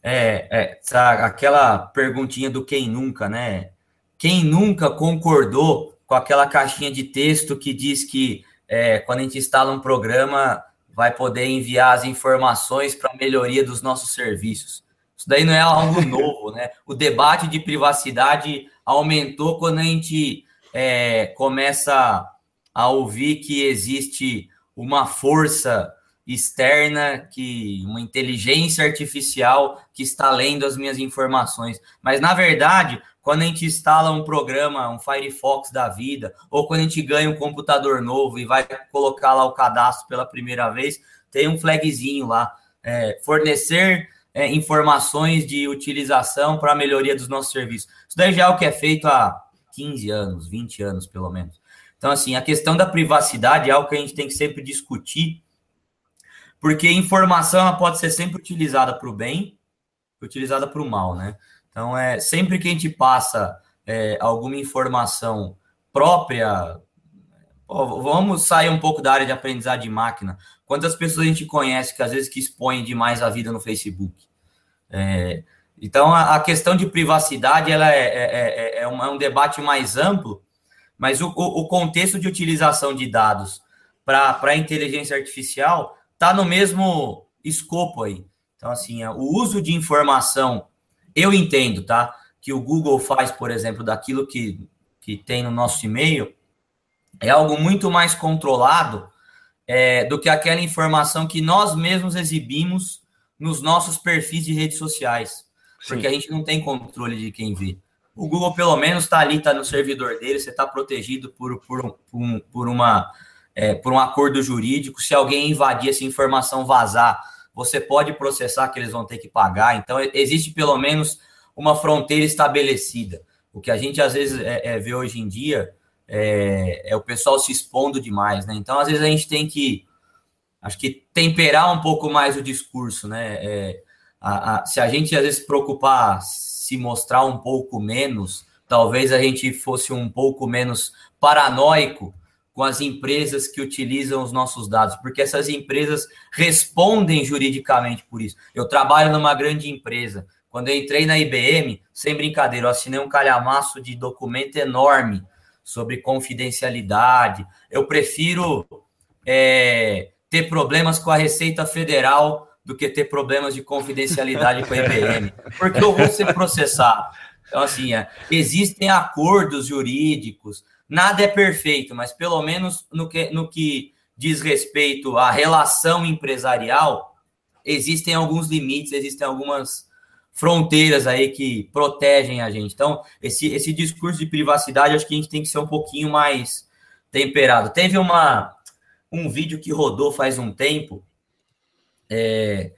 É, é aquela perguntinha do quem nunca, né? Quem nunca concordou com aquela caixinha de texto que diz que é, quando a gente instala um programa, vai poder enviar as informações para melhoria dos nossos serviços. Isso daí não é algo novo, né? O debate de privacidade aumentou quando a gente é, começa a ouvir que existe uma força externa, que uma inteligência artificial que está lendo as minhas informações. Mas na verdade, quando a gente instala um programa, um Firefox da vida, ou quando a gente ganha um computador novo e vai colocar lá o cadastro pela primeira vez, tem um flagzinho lá, é, fornecer é, informações de utilização para a melhoria dos nossos serviços. Isso daí já é o que é feito há 15 anos, 20 anos pelo menos. Então, assim, a questão da privacidade é algo que a gente tem que sempre discutir, porque informação pode ser sempre utilizada para o bem, utilizada para o mal, né? Então, é sempre que a gente passa é, alguma informação própria, vamos sair um pouco da área de aprendizado de máquina. Quantas pessoas a gente conhece que às vezes que expõem demais a vida no Facebook? É, então, a, a, questão de privacidade ela é, é, é, é um, é um, debate mais amplo, mas o, o contexto de utilização de dados para a inteligência artificial está no mesmo escopo aí. Então, assim, o uso de informação eu entendo, tá? Que o Google faz, por exemplo, daquilo que, que tem no nosso e-mail, é algo muito mais controlado é, do que aquela informação que nós mesmos exibimos nos nossos perfis de redes sociais. Porque Sim. a gente não tem controle de quem vê. O Google, pelo menos, está ali, está no servidor dele, você está protegido por, por, um, por, uma, é, por um acordo jurídico. Se alguém invadir essa informação, vazar, você pode processar que eles vão ter que pagar. Então, existe pelo menos uma fronteira estabelecida. O que a gente às vezes é, é, vê hoje em dia é, é, o pessoal se expondo demais, né? Então, às vezes a gente tem que, acho que temperar um pouco mais o discurso, né? É, a, a, se a gente às vezes preocupar, se mostrar um pouco menos, talvez a gente fosse um pouco menos paranoico com as empresas que utilizam os nossos dados, porque essas empresas respondem juridicamente por isso. Eu trabalho numa grande empresa. Quando eu entrei na IBM, sem brincadeira, eu assinei um calhamaço de documento enorme sobre confidencialidade. Eu prefiro é, ter problemas com a Receita Federal do que ter problemas de confidencialidade com a IBM, porque eu vou ser processado. Então, assim, é, existem acordos jurídicos, Nada é perfeito, mas pelo menos no que, no que diz respeito à relação empresarial, existem alguns limites, existem algumas fronteiras aí que protegem a gente. Então, esse, esse discurso de privacidade, acho que a gente tem que ser um pouquinho mais temperado. Teve uma, um vídeo que rodou faz um tempo, é,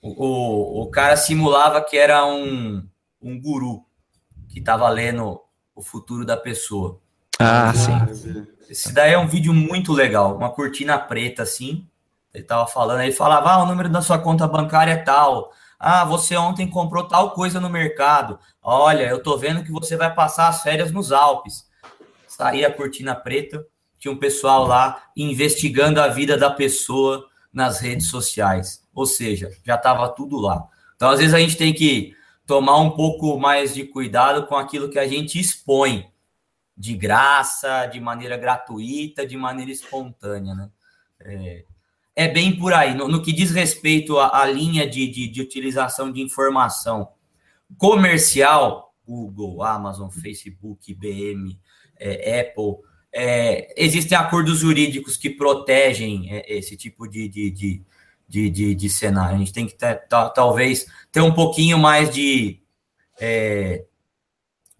o, o cara simulava que era um, um guru que estava lendo o futuro da pessoa. Ah, sim. Esse daí é um vídeo muito legal, uma cortina preta assim. Ele tava falando, ele falava: "Ah, o número da sua conta bancária é tal. Ah, você ontem comprou tal coisa no mercado. Olha, eu tô vendo que você vai passar as férias nos Alpes." Saía a cortina preta, tinha um pessoal lá investigando a vida da pessoa nas redes sociais. Ou seja, já estava tudo lá. Então, às vezes a gente tem que tomar um pouco mais de cuidado com aquilo que a gente expõe de graça, de maneira gratuita, de maneira espontânea, né? É, é bem por aí. No, no que diz respeito à, à linha de, de, de, utilização de informação comercial, Google, Amazon, Facebook, IBM, é, Apple, é, existem acordos jurídicos que protegem é, esse tipo de, de, de, de, cenário. A gente tem que ter, talvez ter um pouquinho mais de é,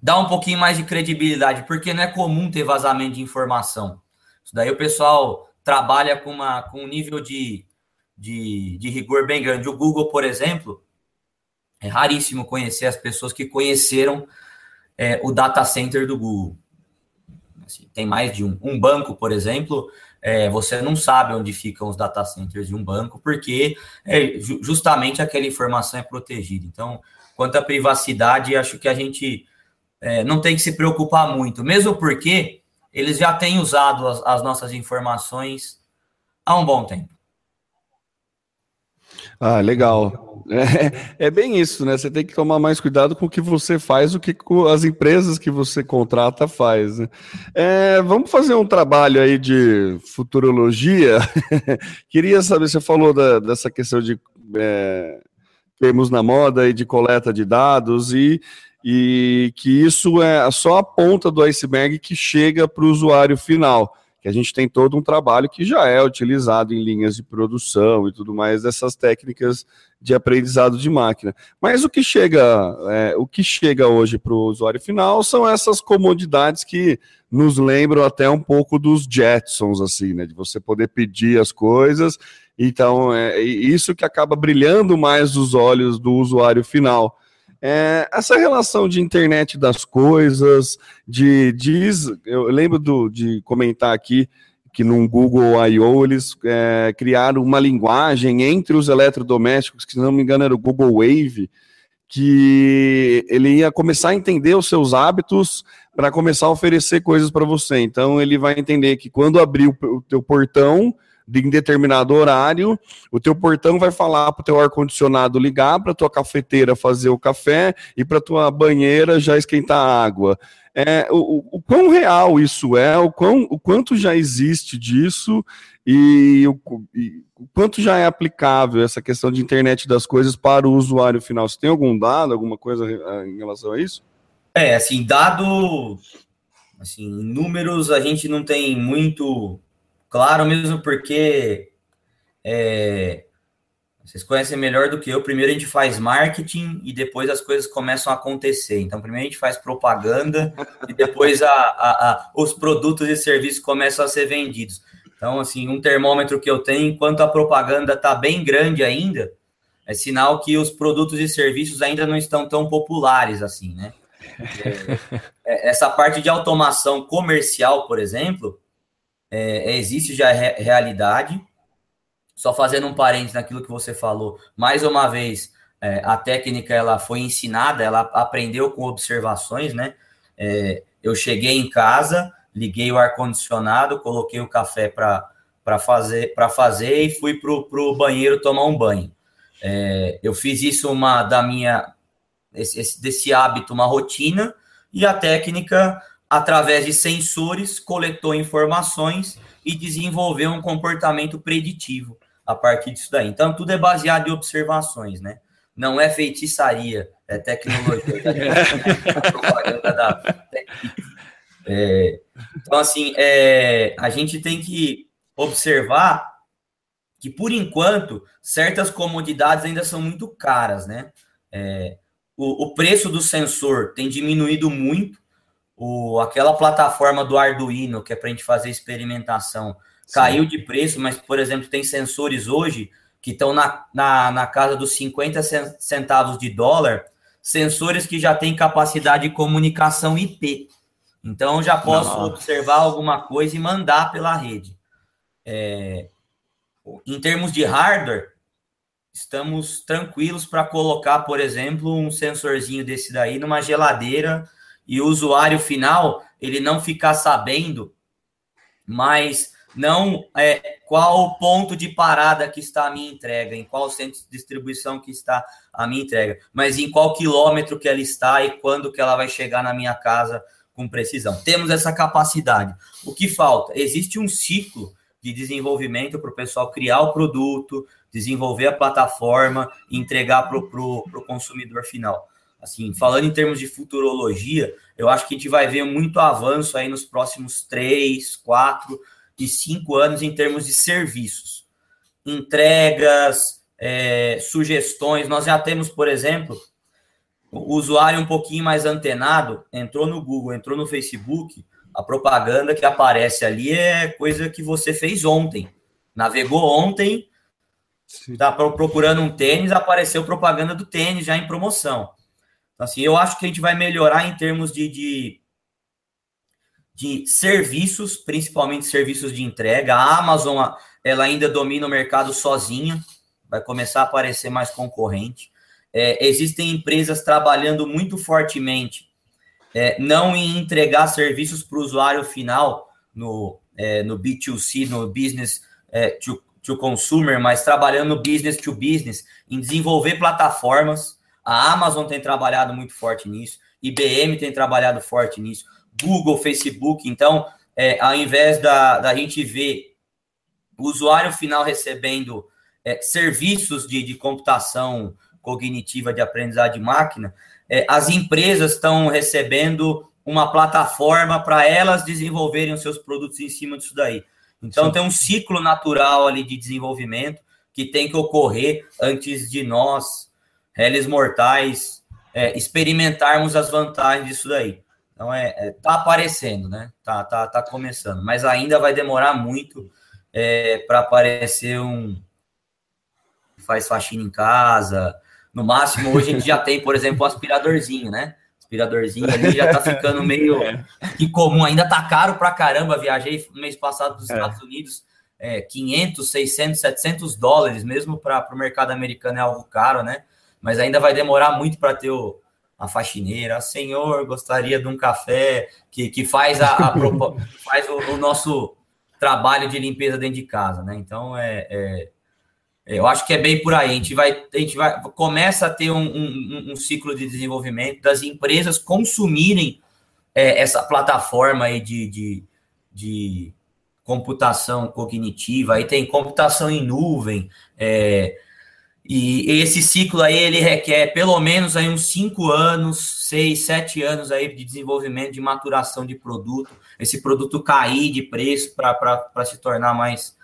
dá um pouquinho mais de credibilidade, porque não é comum ter vazamento de informação. Isso daí o pessoal trabalha com, uma, com um nível de, de, de rigor bem grande. O Google, por exemplo, é raríssimo conhecer as pessoas que conheceram é, o data center do Google. Assim, tem mais de um. Um banco, por exemplo, é, você não sabe onde ficam os data centers de um banco, porque é, justamente aquela informação é protegida. Então, quanto à privacidade, acho que a gente é, não tem que se preocupar muito, mesmo porque eles já têm usado as, as nossas informações há um bom tempo. Ah, legal. É, é, bem isso, né? Você tem que tomar mais cuidado com o que você faz, o que as empresas que você contrata faz. Né? É, vamos fazer um trabalho aí de futurologia. <laughs> Queria saber, você falou da, dessa questão de é, termos na moda e de coleta de dados e e que isso é só a ponta do iceberg que chega para o usuário final, que a gente tem todo um trabalho que já é utilizado em linhas de produção e tudo mais dessas técnicas de aprendizado de máquina. Mas o que chega, é, o que chega hoje para o usuário final são essas comodidades que nos lembram até um pouco dos Jetsons, assim, né? De você poder pedir as coisas. Então, é isso que acaba brilhando mais os olhos do usuário final é, essa relação de internet das coisas, de diz, eu lembro do, de comentar aqui que no Google I.O. eles é, criaram uma linguagem entre os eletrodomésticos, que se não me engano era o Google Wave, que ele ia começar a entender os seus hábitos para começar a oferecer coisas para você. Então ele vai entender que quando abrir o, teu portão, em determinado horário, o teu portão vai falar para o teu ar-condicionado ligar, para tua cafeteira fazer o café e para tua banheira já esquentar a água. É, o, o quão real isso é, o, quão, o quanto já existe disso e o, e o quanto já é aplicável essa questão de internet das coisas para o usuário final. Você tem algum dado, alguma coisa em relação a isso? É, assim, dado, assim, números a gente não tem muito Claro, mesmo porque é, vocês conhecem melhor do que eu. Primeiro a gente faz marketing e depois as coisas começam a acontecer. Então, primeiro a gente faz propaganda <laughs> e depois a, a, a, os produtos e serviços começam a ser vendidos. Então, assim, um termômetro que eu tenho, enquanto a propaganda está bem grande ainda, é sinal que os produtos e serviços ainda não estão tão populares assim, né? <laughs> É, essa parte de automação comercial, por exemplo, é, existe já re realidade. Só fazendo um parênteses naquilo que você falou, mais uma vez, é, a técnica ela foi ensinada, ela aprendeu com observações, né? É, eu cheguei em casa, liguei o ar-condicionado, coloquei o café para fazer, fazer e fui para o banheiro tomar um banho. É, eu fiz isso uma da minha esse, desse hábito uma rotina e a técnica através de sensores coletou informações e desenvolveu um comportamento preditivo a partir disso daí. Então tudo é baseado em observações, né? Não é feitiçaria, é tecnologia. <laughs> é, então assim, é, a gente tem que observar que por enquanto certas comodidades ainda são muito caras, né? É, o, o, preço do sensor tem diminuído muito. O, aquela plataforma do Arduino, que é para a gente fazer experimentação, Sim. caiu de preço, mas, por exemplo, tem sensores hoje que estão na, na, na casa dos 50 centavos de dólar, sensores que já têm capacidade de comunicação IP. Então, já posso Não. observar alguma coisa e mandar pela rede. É, em termos de hardware, estamos tranquilos para colocar, por exemplo, um sensorzinho desse daí numa geladeira e o usuário final ele não ficar sabendo, mas não é qual o ponto de parada que está a minha entrega, em qual centro de distribuição que está a minha entrega, mas em qual quilômetro que ela está e quando que ela vai chegar na minha casa com precisão. Temos essa capacidade. O que falta? Existe um ciclo de desenvolvimento para o pessoal criar o produto, desenvolver a plataforma e entregar para o consumidor final. Assim, falando em termos de futurologia, eu acho que a gente vai ver muito avanço aí nos próximos três, quatro e cinco anos em termos de serviços, entregas, é, sugestões. Nós já temos, por exemplo, o usuário um pouquinho mais antenado entrou no Google, entrou no Facebook, a propaganda que aparece ali é coisa que você fez ontem. Navegou ontem, está procurando um tênis, apareceu propaganda do tênis já em promoção. Então, assim, eu acho que a gente vai melhorar em termos de, de, de serviços, principalmente serviços de entrega. A Amazon ela ainda domina o mercado sozinha, vai começar a aparecer mais concorrente. É, existem empresas trabalhando muito fortemente é, não em entregar serviços para o usuário final no, é, no B2C, no business é, to, to consumer, mas trabalhando no business to business, em desenvolver plataformas. A Amazon tem trabalhado muito forte nisso, IBM tem trabalhado forte nisso, Google, Facebook. Então, é, ao invés da, da gente ver o usuário final recebendo é, serviços de, de computação cognitiva de aprendizado de máquina, é, as empresas estão recebendo uma plataforma para elas desenvolverem os seus produtos em cima disso daí. Então Sim. tem um ciclo natural ali de desenvolvimento que tem que ocorrer antes de nós, réis mortais, é, experimentarmos as vantagens disso daí. Então é, é, tá aparecendo, né? Tá, tá, tá começando, mas ainda vai demorar muito é, para aparecer um faz faxina em casa, no máximo, hoje a gente já tem, por exemplo, o aspiradorzinho, né? Aspiradorzinho ali já tá ficando meio <laughs> é. que comum. Ainda tá caro pra caramba. Viajei no mês passado dos é. Estados Unidos, é, 500, 600, 700 dólares, mesmo para o mercado americano é algo caro, né? Mas ainda vai demorar muito para ter o, a faxineira. Senhor, gostaria de um café que, que faz, a, a <laughs> faz o, o, nosso trabalho de limpeza dentro de casa, né? Então, é, é eu acho que é bem por aí. A gente vai, a gente vai começa a ter um, um, um ciclo de desenvolvimento das empresas consumirem é, essa plataforma aí de, de, de, computação cognitiva. Aí tem computação em nuvem. É, e esse ciclo aí ele requer pelo menos aí uns cinco anos, seis, sete anos aí de desenvolvimento, de maturação de produto. Esse produto cair de preço para se tornar mais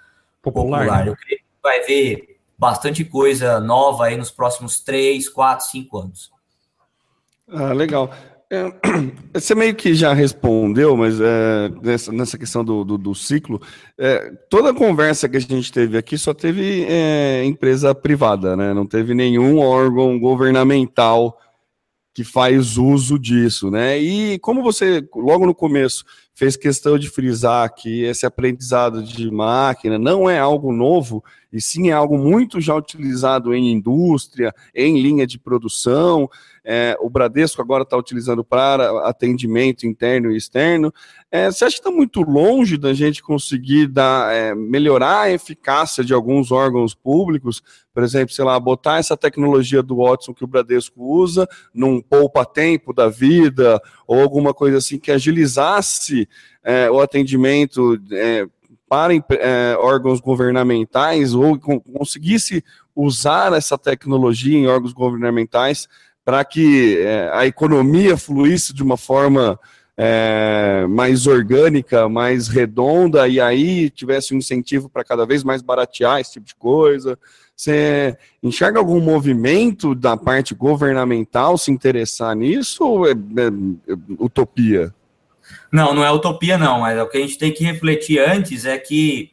popular. popular. Né? Eu creio que vai ver bastante coisa nova aí nos próximos 3, 4, 5 anos. Ah, legal. É, <clears throat> você meio que já respondeu, mas é, nessa, nessa questão do, do, do ciclo, é, toda a conversa que a gente teve aqui só teve é, empresa privada, né? Não teve nenhum órgão governamental que faz uso disso, né? E como você logo no começo fez questão de frisar que esse aprendizado de máquina não é algo novo, e sim é algo muito já utilizado em indústria, em linha de produção. É, o Bradesco agora está utilizando para atendimento interno e externo. É, você acha que está muito longe da gente conseguir dar, é, melhorar a eficácia de alguns órgãos públicos? Por exemplo, sei lá, botar essa tecnologia do Watson que o Bradesco usa num poupa-tempo da vida, ou alguma coisa assim que agilizasse é, o atendimento é, para é, órgãos governamentais ou conseguisse usar essa tecnologia em órgãos governamentais para que é, a economia fluísse de uma forma é, mais orgânica, mais redonda, e aí tivesse um incentivo para cada vez mais baratear esse tipo de coisa. Você enxerga algum movimento da parte governamental se interessar nisso ou é, é utopia? Não, não é utopia, não, mas o que a gente tem que refletir antes é que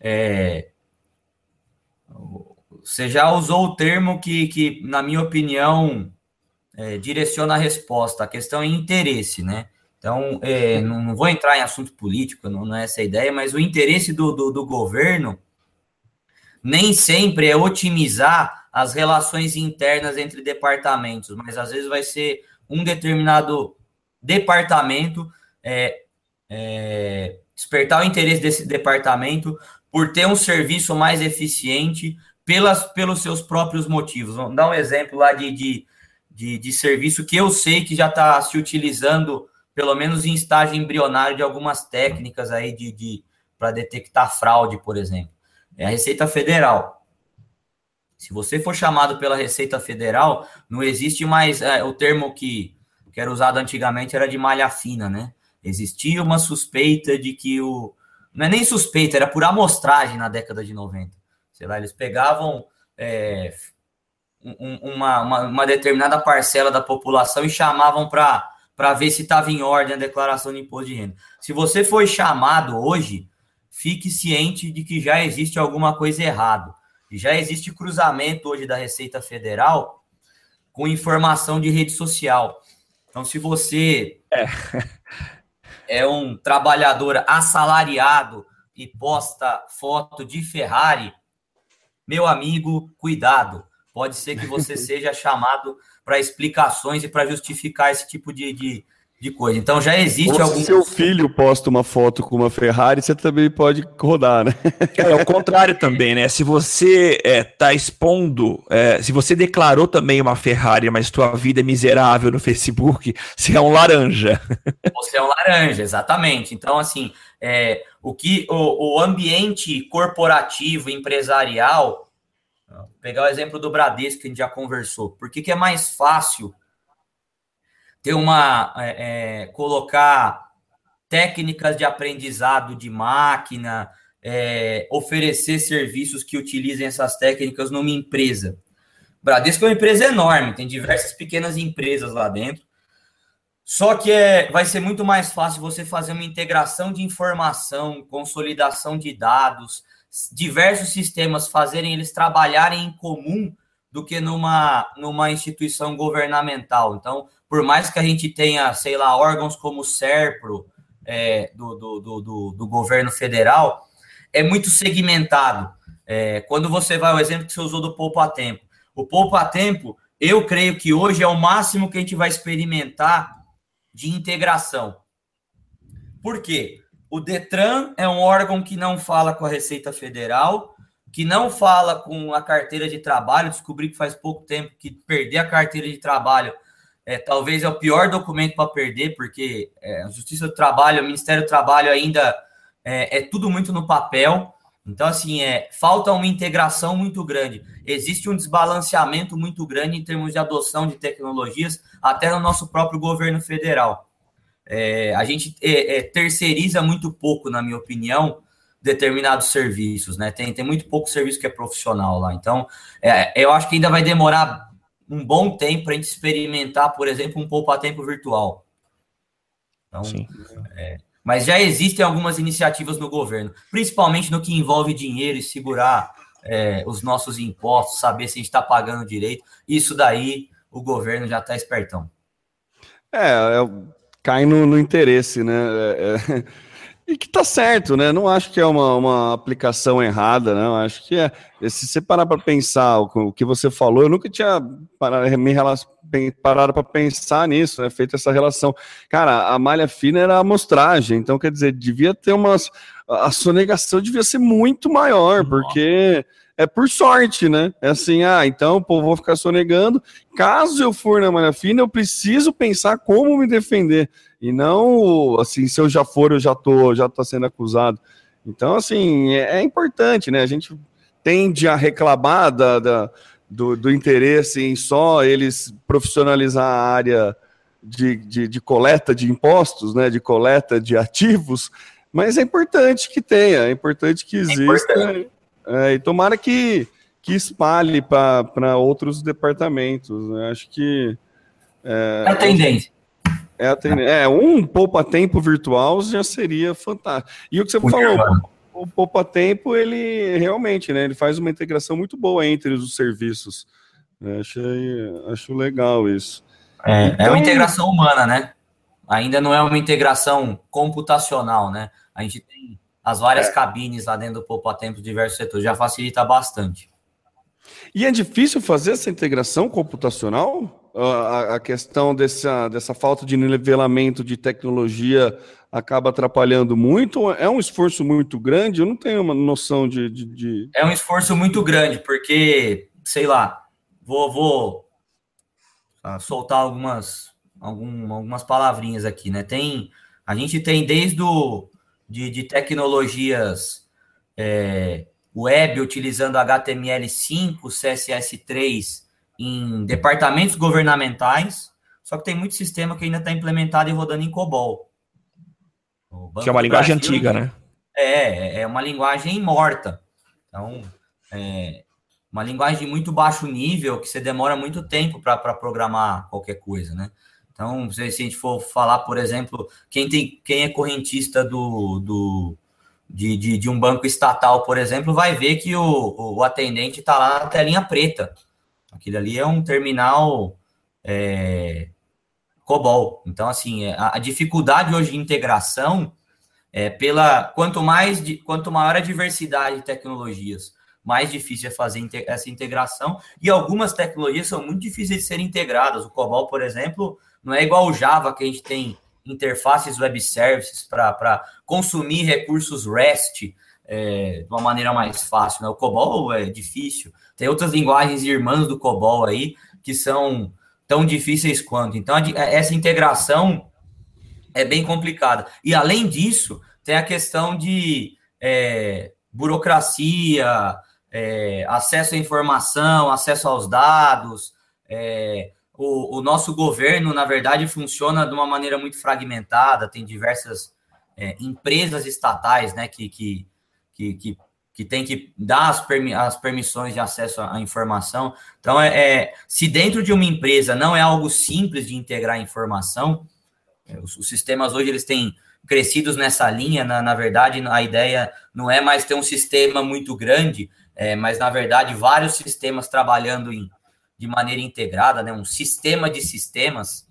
é, você já usou o termo que, que na minha opinião, é, direciona a resposta. A questão é interesse, né? Então, é, não, não, vou entrar em assunto político, não, não, é essa a ideia, mas o interesse do, do, do governo nem sempre é otimizar as relações internas entre departamentos, mas às vezes vai ser um determinado departamento, é, é, despertar o interesse desse departamento por ter um serviço mais eficiente pelas, pelos seus próprios motivos. Vamos dar um exemplo lá de, de, de, de serviço que eu sei que já está se utilizando, pelo menos em estágio embrionário, de algumas técnicas aí de, de para detectar fraude, por exemplo. É a Receita Federal. Se você for chamado pela Receita Federal, não existe mais é, o termo que que era usado antigamente era de malha fina, né? Existia uma suspeita de que o. Não é nem suspeita, era por amostragem na década de 90. Sei lá, eles pegavam é, um, uma, uma, uma, determinada parcela da população e chamavam para ver se estava em ordem a declaração de imposto de renda. Se você foi chamado hoje, fique ciente de que já existe alguma coisa errada. E já existe cruzamento hoje da Receita Federal com informação de rede social. Então, se você é, <laughs> é um trabalhador assalariado e posta foto de Ferrari, meu amigo, cuidado. Pode ser que você <laughs> seja chamado para explicações e para justificar esse tipo de, de, de coisa. Então já existe Ou algum. Se seu filho posta uma foto com uma Ferrari, você também pode rodar, né? É, o contrário também, né? Se você está é, expondo, é, se você declarou também uma Ferrari, mas sua vida é miserável no Facebook, você é um laranja. Você é um laranja, exatamente. Então, assim, é, o que o, o ambiente corporativo, empresarial, vou pegar o exemplo do Bradesco que a gente já conversou. Por que, que é mais fácil ter uma é, é, colocar técnicas de aprendizado de máquina, é, oferecer serviços que utilizem essas técnicas numa empresa. Bradesco é uma empresa enorme, tem diversas pequenas empresas lá dentro. Só que é, vai ser muito mais fácil você fazer uma integração de informação, consolidação de dados, diversos sistemas fazerem eles trabalharem em comum do que numa, numa instituição governamental. Então, por mais que a gente tenha, sei lá, órgãos como o SERPRO é, do, do, do, do, governo federal, é muito segmentado. É, quando você vai, o exemplo que você usou do Poupa Tempo. O Poupa Tempo, eu creio que hoje é o máximo que a gente vai experimentar de integração. Por quê? O Detran é um órgão que não fala com a Receita Federal, que não fala com a carteira de trabalho. Descobri que faz pouco tempo que perder a carteira de trabalho é, talvez é o pior documento para perder, porque é, a Justiça do Trabalho, o Ministério do Trabalho ainda é, é, tudo muito no papel. Então, assim, é, falta uma integração muito grande. Existe um desbalanceamento muito grande em termos de adoção de tecnologias, até no nosso próprio governo federal. É, a gente é, é, terceiriza muito pouco, na minha opinião, determinados serviços, né? Tem, tem muito pouco serviço que é profissional lá. Então, é, eu acho que ainda vai demorar um bom tempo para a gente experimentar, por exemplo, um poupa-tempo virtual. Então, é, mas já existem algumas iniciativas no governo, principalmente no que envolve dinheiro e segurar é, os nossos impostos, saber se a gente está pagando direito. Isso daí o governo já está espertão. É, é cai no, no interesse, né? É, é, e que tá certo, né? Não acho que é uma, uma aplicação errada, não. Acho que é. Se você parar para pensar o, o, que você falou, eu nunca tinha parado, me parado para pensar nisso, né? Feito essa relação. Cara, a malha fina era a amostragem, então quer dizer, devia ter umas. A sonegação devia ser muito maior, porque é por sorte, né? É assim, ah, então pô, vou ficar sonegando. Caso eu for na malha fina, eu preciso pensar como me defender. E não, assim, se eu já for, eu já tô, já tô sendo acusado. Então, assim, é, é importante, né? A gente tende a reclamar da, da do, do, interesse em só eles profissionalizar a área de, de, de coleta de impostos, né? De coleta de ativos, mas é importante que tenha, é importante que é exista. É importante. É, e tomara que, que espalhe para outros departamentos. Né? Acho que. É, é a tendência. É, a tendência. é, um poupa-tempo virtual já seria fantástico. E o que você Muito falou, bom. o poupa-tempo, ele realmente, né? Ele faz uma integração muito boa entre os serviços. Achei, acho legal isso. É, então, é uma então, integração humana, né? Ainda não é uma integração computacional, né? A gente tem as várias é. cabines lá dentro do Poupa Tempo diversos setores, já facilita bastante. E é difícil fazer essa integração computacional? A, a questão dessa, dessa falta de nivelamento de tecnologia acaba atrapalhando muito? É um esforço muito grande? Eu não tenho uma noção de. de, de... É um esforço muito grande, porque, sei lá, vou, vou ah, soltar algumas, algum, algumas palavrinhas aqui, né? Tem, a gente tem desde o de, de tecnologias é, web utilizando HTML5, CSS3 em departamentos governamentais, só que tem muito sistema que ainda está implementado e rodando em COBOL. Que é uma linguagem Brasil, antiga, né? É, é uma linguagem morta. Então, é uma linguagem de muito baixo nível que você demora muito tempo para programar qualquer coisa, né? Então, se a gente for falar, por exemplo, quem, tem, quem é correntista do, do, de, de, de um banco estatal, por exemplo, vai ver que o, o atendente está lá na telinha preta. Aquilo ali é um terminal é, COBOL. Então, assim, é, a, a, dificuldade hoje de integração é pela. Quanto mais quanto maior a diversidade de tecnologias, mais difícil é fazer essa integração. E algumas tecnologias são muito difíceis de serem integradas. O COBOL, por exemplo, não é igual o Java, que a gente tem interfaces web services para consumir recursos REST é, de uma maneira mais fácil. Né? O COBOL é difícil. Tem outras linguagens irmãs do COBOL aí que são tão difíceis quanto. Então, essa integração é bem complicada. E, além disso, tem a questão de é, burocracia, é, acesso à informação, acesso aos dados, é, o, o, nosso governo, na verdade, funciona de uma maneira muito fragmentada, tem diversas é, empresas estatais né, que, que, que, que, que tem que dar as, permi as permissões de acesso à informação. Então, é, é, se dentro de uma empresa não é algo simples de integrar informação, é, os, os, sistemas hoje eles têm crescidos nessa linha, na, na verdade, a ideia não é mais ter um sistema muito grande, é, mas, na verdade, vários sistemas trabalhando em de maneira integrada, né, um sistema de sistemas,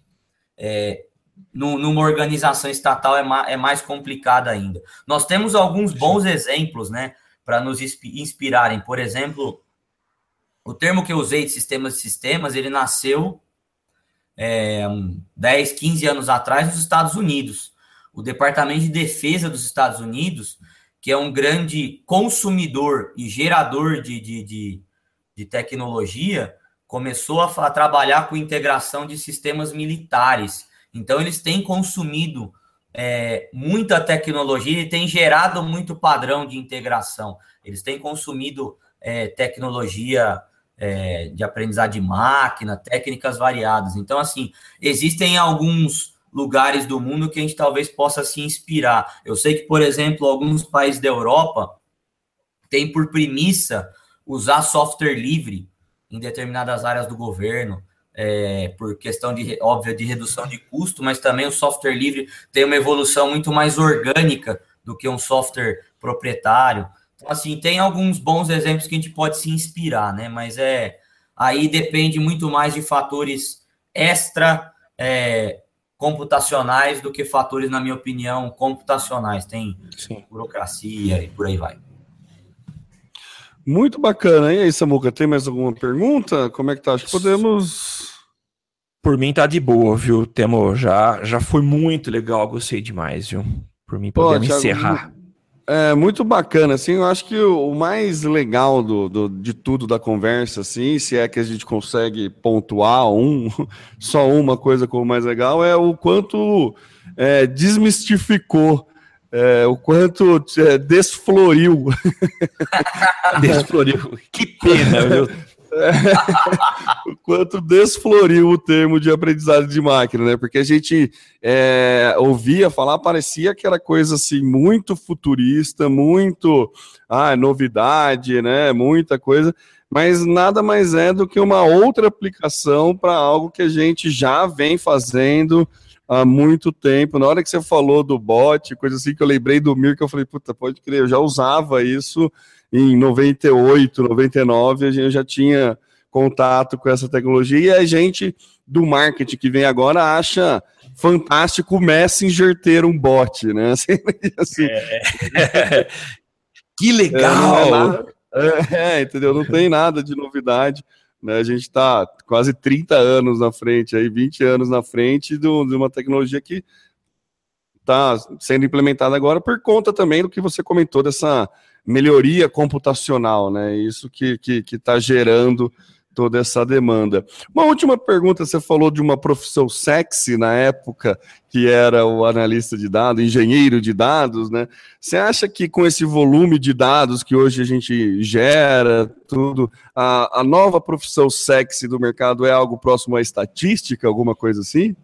é, no, numa organização estatal é, ma, é mais complicada ainda. Nós temos alguns bons exemplos, né, para nos inspirarem. Por exemplo, o termo que eu usei de sistemas de sistemas, ele nasceu é, 10, 15 anos atrás nos Estados Unidos. O Departamento de Defesa dos Estados Unidos, que é um grande consumidor e gerador de, de, de, de tecnologia, começou a, a trabalhar com integração de sistemas militares. Então, eles têm consumido é, muita tecnologia e têm gerado muito padrão de integração. Eles têm consumido é, tecnologia é, de aprendizado de máquina, técnicas variadas. Então, assim, existem alguns lugares do mundo que a gente talvez possa se inspirar. Eu sei que, por exemplo, alguns países da Europa têm por premissa usar software livre em determinadas áreas do governo, é, por questão de óbvia de redução de custo, mas também o software livre tem uma evolução muito mais orgânica do que um software proprietário. Então, assim, tem alguns bons exemplos que a gente pode se inspirar, né? Mas é aí depende muito mais de fatores extra é, computacionais do que fatores, na minha opinião, computacionais. Tem Sim. burocracia e por aí vai. Muito bacana. E aí, Samuca, tem mais alguma pergunta? Como é que tá? Acho que podemos. Por mim tá de boa, viu? Temo, já, já foi muito legal, gostei demais, viu? Por mim Pô, podemos Thiago, encerrar. É muito bacana, assim, eu acho que o o mais legal do, do- de tudo da conversa, assim, se é que a gente consegue pontuar um, <laughs> só uma coisa como mais legal, é o quanto é, desmistificou, é, o quanto é, desfloriu <laughs> Desfloriu. Que pena, viu? <laughs> o quanto desfloriu o termo de aprendizado de máquina, né? Porque a gente é, ouvia falar, parecia que era coisa assim muito futurista, muito ah, novidade, né? Muita coisa, mas nada mais é do que uma outra aplicação para algo que a gente já vem fazendo há muito tempo. Na hora que você falou do bot, coisa assim que eu lembrei do Mir, que eu falei, puta, pode crer, eu já usava isso em 98, 99, a gente já tinha contato com essa tecnologia e a gente do marketing que vem agora acha fantástico o Messenger ter um bot, né? <laughs> Assim, assim, <laughs> que é, é legal! é, é, entendeu? Não tem nada de novidade. Né? A gente está quase 30 anos na frente, aí 20 anos na frente do- de uma tecnologia que está sendo implementada agora por conta também do que você comentou dessa melhoria computacional, né? Isso que está que, tá gerando toda essa demanda. Uma última pergunta, você falou de uma profissão sexy na época, que era o analista de dados, engenheiro de dados, né? Você acha que com esse volume de dados que hoje a gente gera, tudo, a, a nova profissão sexy do mercado é algo próximo à estatística, alguma coisa assim?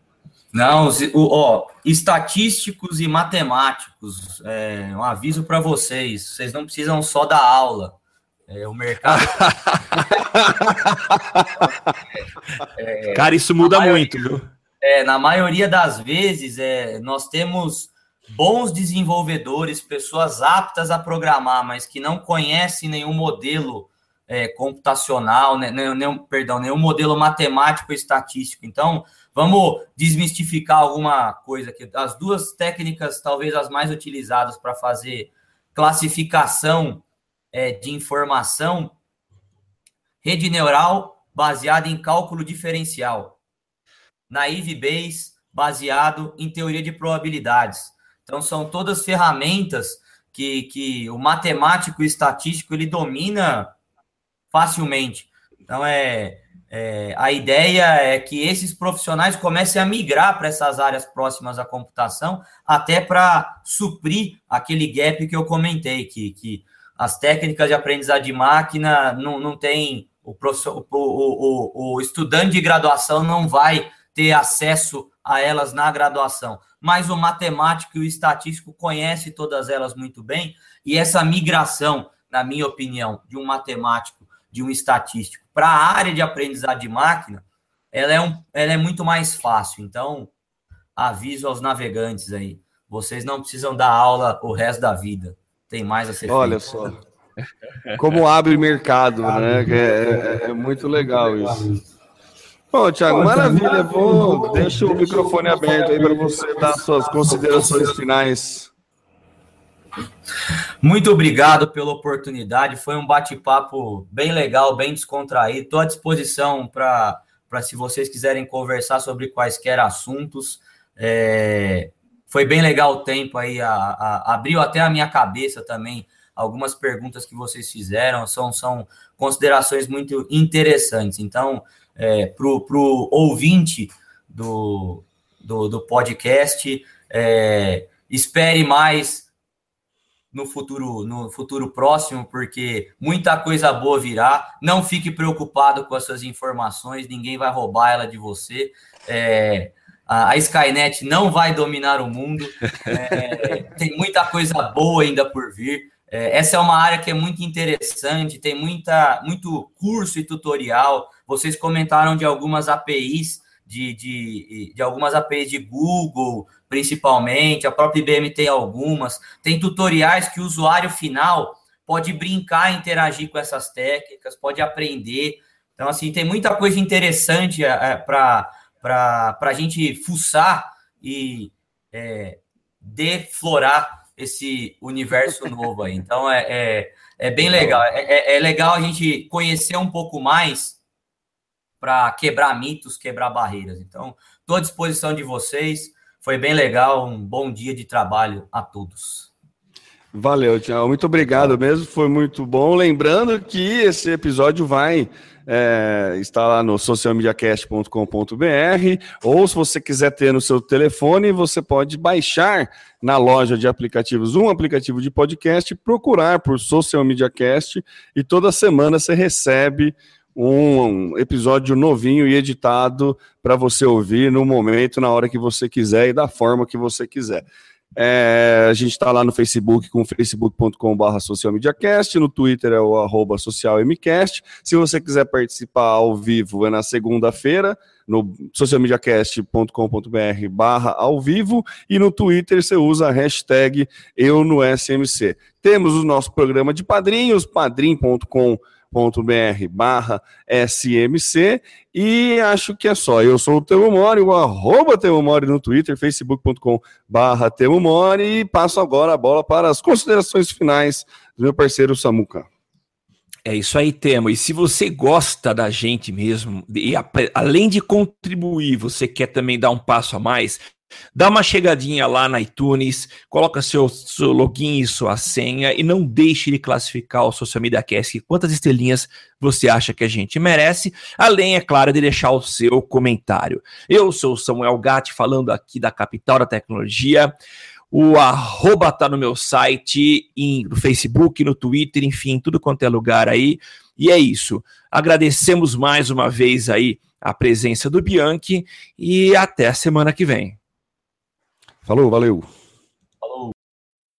Não, o- ó, estatísticos e matemáticos, é, um aviso para vocês, vocês não precisam só da aula. É, o mercado <laughs> Cara, isso muda maioria- muito, viu? É, na maioria das vezes, é, nós temos bons desenvolvedores, pessoas aptas a programar, mas que não conhecem nenhum modelo é, computacional, né, nenhum, nenhum- perdão, nenhum modelo matemático e estatístico. Então, vamos desmistificar alguma coisa aqui. As duas técnicas, talvez as mais utilizadas para fazer classificação é, de informação, rede neural baseada em cálculo diferencial naive Bayes, baseado em teoria de probabilidades. Então, são todas ferramentas que, que o matemático e estatístico ele domina facilmente. Então, é, é, a ideia é que esses profissionais comecem a migrar para essas áreas próximas à computação, até para suprir aquele gap que eu comentei, que, que as técnicas de aprendizagem de máquina não, não tem. O, professor, o, o, o, estudante de graduação não vai ter acesso a elas na graduação. Mas o matemático e o estatístico conhece todas elas muito bem, e essa migração, na minha opinião, de um matemático, de um estatístico para a área de aprendizagem de máquina, ela é, um, ela é muito mais fácil. Então, aviso aos navegantes aí, vocês não precisam dar aula o resto da vida. Tem mais a ser Olha feito. só. Como abre mercado, né? É, é- é muito legal isso. Bom, Thiago, maravilha. Vou, deixa o microfone aberto aí para você dar suas considerações finais. Muito obrigado pela oportunidade. Foi um bate-papo bem legal, bem descontraído. Estou à disposição para se vocês quiserem conversar sobre quaisquer assuntos. É, foi bem legal o tempo aí, a, a- abriu até a minha cabeça também algumas perguntas que vocês fizeram. São, são considerações muito interessantes. Então, para o ouvinte do, do, do podcast, é, espere mais no futuro, no futuro próximo, porque muita coisa boa virá. Não fique preocupado com as suas informações, ninguém vai roubar ela de você. É, a, Skynet não vai dominar o mundo. É, tem muita coisa boa ainda por vir. É, essa é uma área que é muito interessante, tem muita, muito curso e tutorial. Vocês comentaram de algumas APIs, de, de, de algumas APIs de Google, principalmente, a própria IBM tem algumas. Tem tutoriais que o usuário final pode brincar, interagir com essas técnicas, pode aprender. Então, assim, tem muita coisa interessante é, para a gente fuçar e é, deflorar esse universo <laughs> novo aí. Então é, é, é bem legal. É, é, é legal a gente conhecer um pouco mais para quebrar mitos, quebrar barreiras. Então, estou à disposição de vocês. Foi bem legal. Um bom dia de trabalho a todos. Valeu, Tiago. Muito obrigado mesmo. Foi muito bom. Lembrando que esse episódio vai é, está lá no socialmediacast.com.br, ou se você quiser ter no seu telefone, você pode baixar na loja de aplicativos um aplicativo de podcast, procurar por Social Media Cast e toda semana você recebe um episódio novinho e editado para você ouvir no momento, na hora que você quiser e da forma que você quiser. É, a gente está lá no Facebook com facebook.com.br socialmediacast, no Twitter é o arroba socialmcast. Se você quiser participar ao vivo, é na segunda-feira, no socialmediacast.com.br barra ao vivo, e no Twitter você usa a hashtag eu no SMC. Temos o nosso programa de padrinhos, padrim.com.br br barra SMC e acho que é só. Eu sou o Temo Mori, o arroba Temo Mori no Twitter, facebook.com barra Temo Mori e passo agora a bola para as considerações finais do meu parceiro Samuca. É isso aí, Temo. E se você gosta da gente mesmo, e além de contribuir, você quer também dar um passo a mais, Dá uma chegadinha lá na iTunes, coloca seu, seu login e sua senha e não deixe de classificar o Social Media Cast. Quantas estrelinhas você acha que a gente merece? Além, é claro, de deixar o seu comentário. Eu sou o Samuel Gatti, falando aqui da capital da tecnologia. O arroba tá no meu site, no Facebook, no Twitter, enfim, tudo quanto é lugar aí. E é isso. Agradecemos mais uma vez aí a presença do Bianchi e até a semana que vem. Falou, valeu.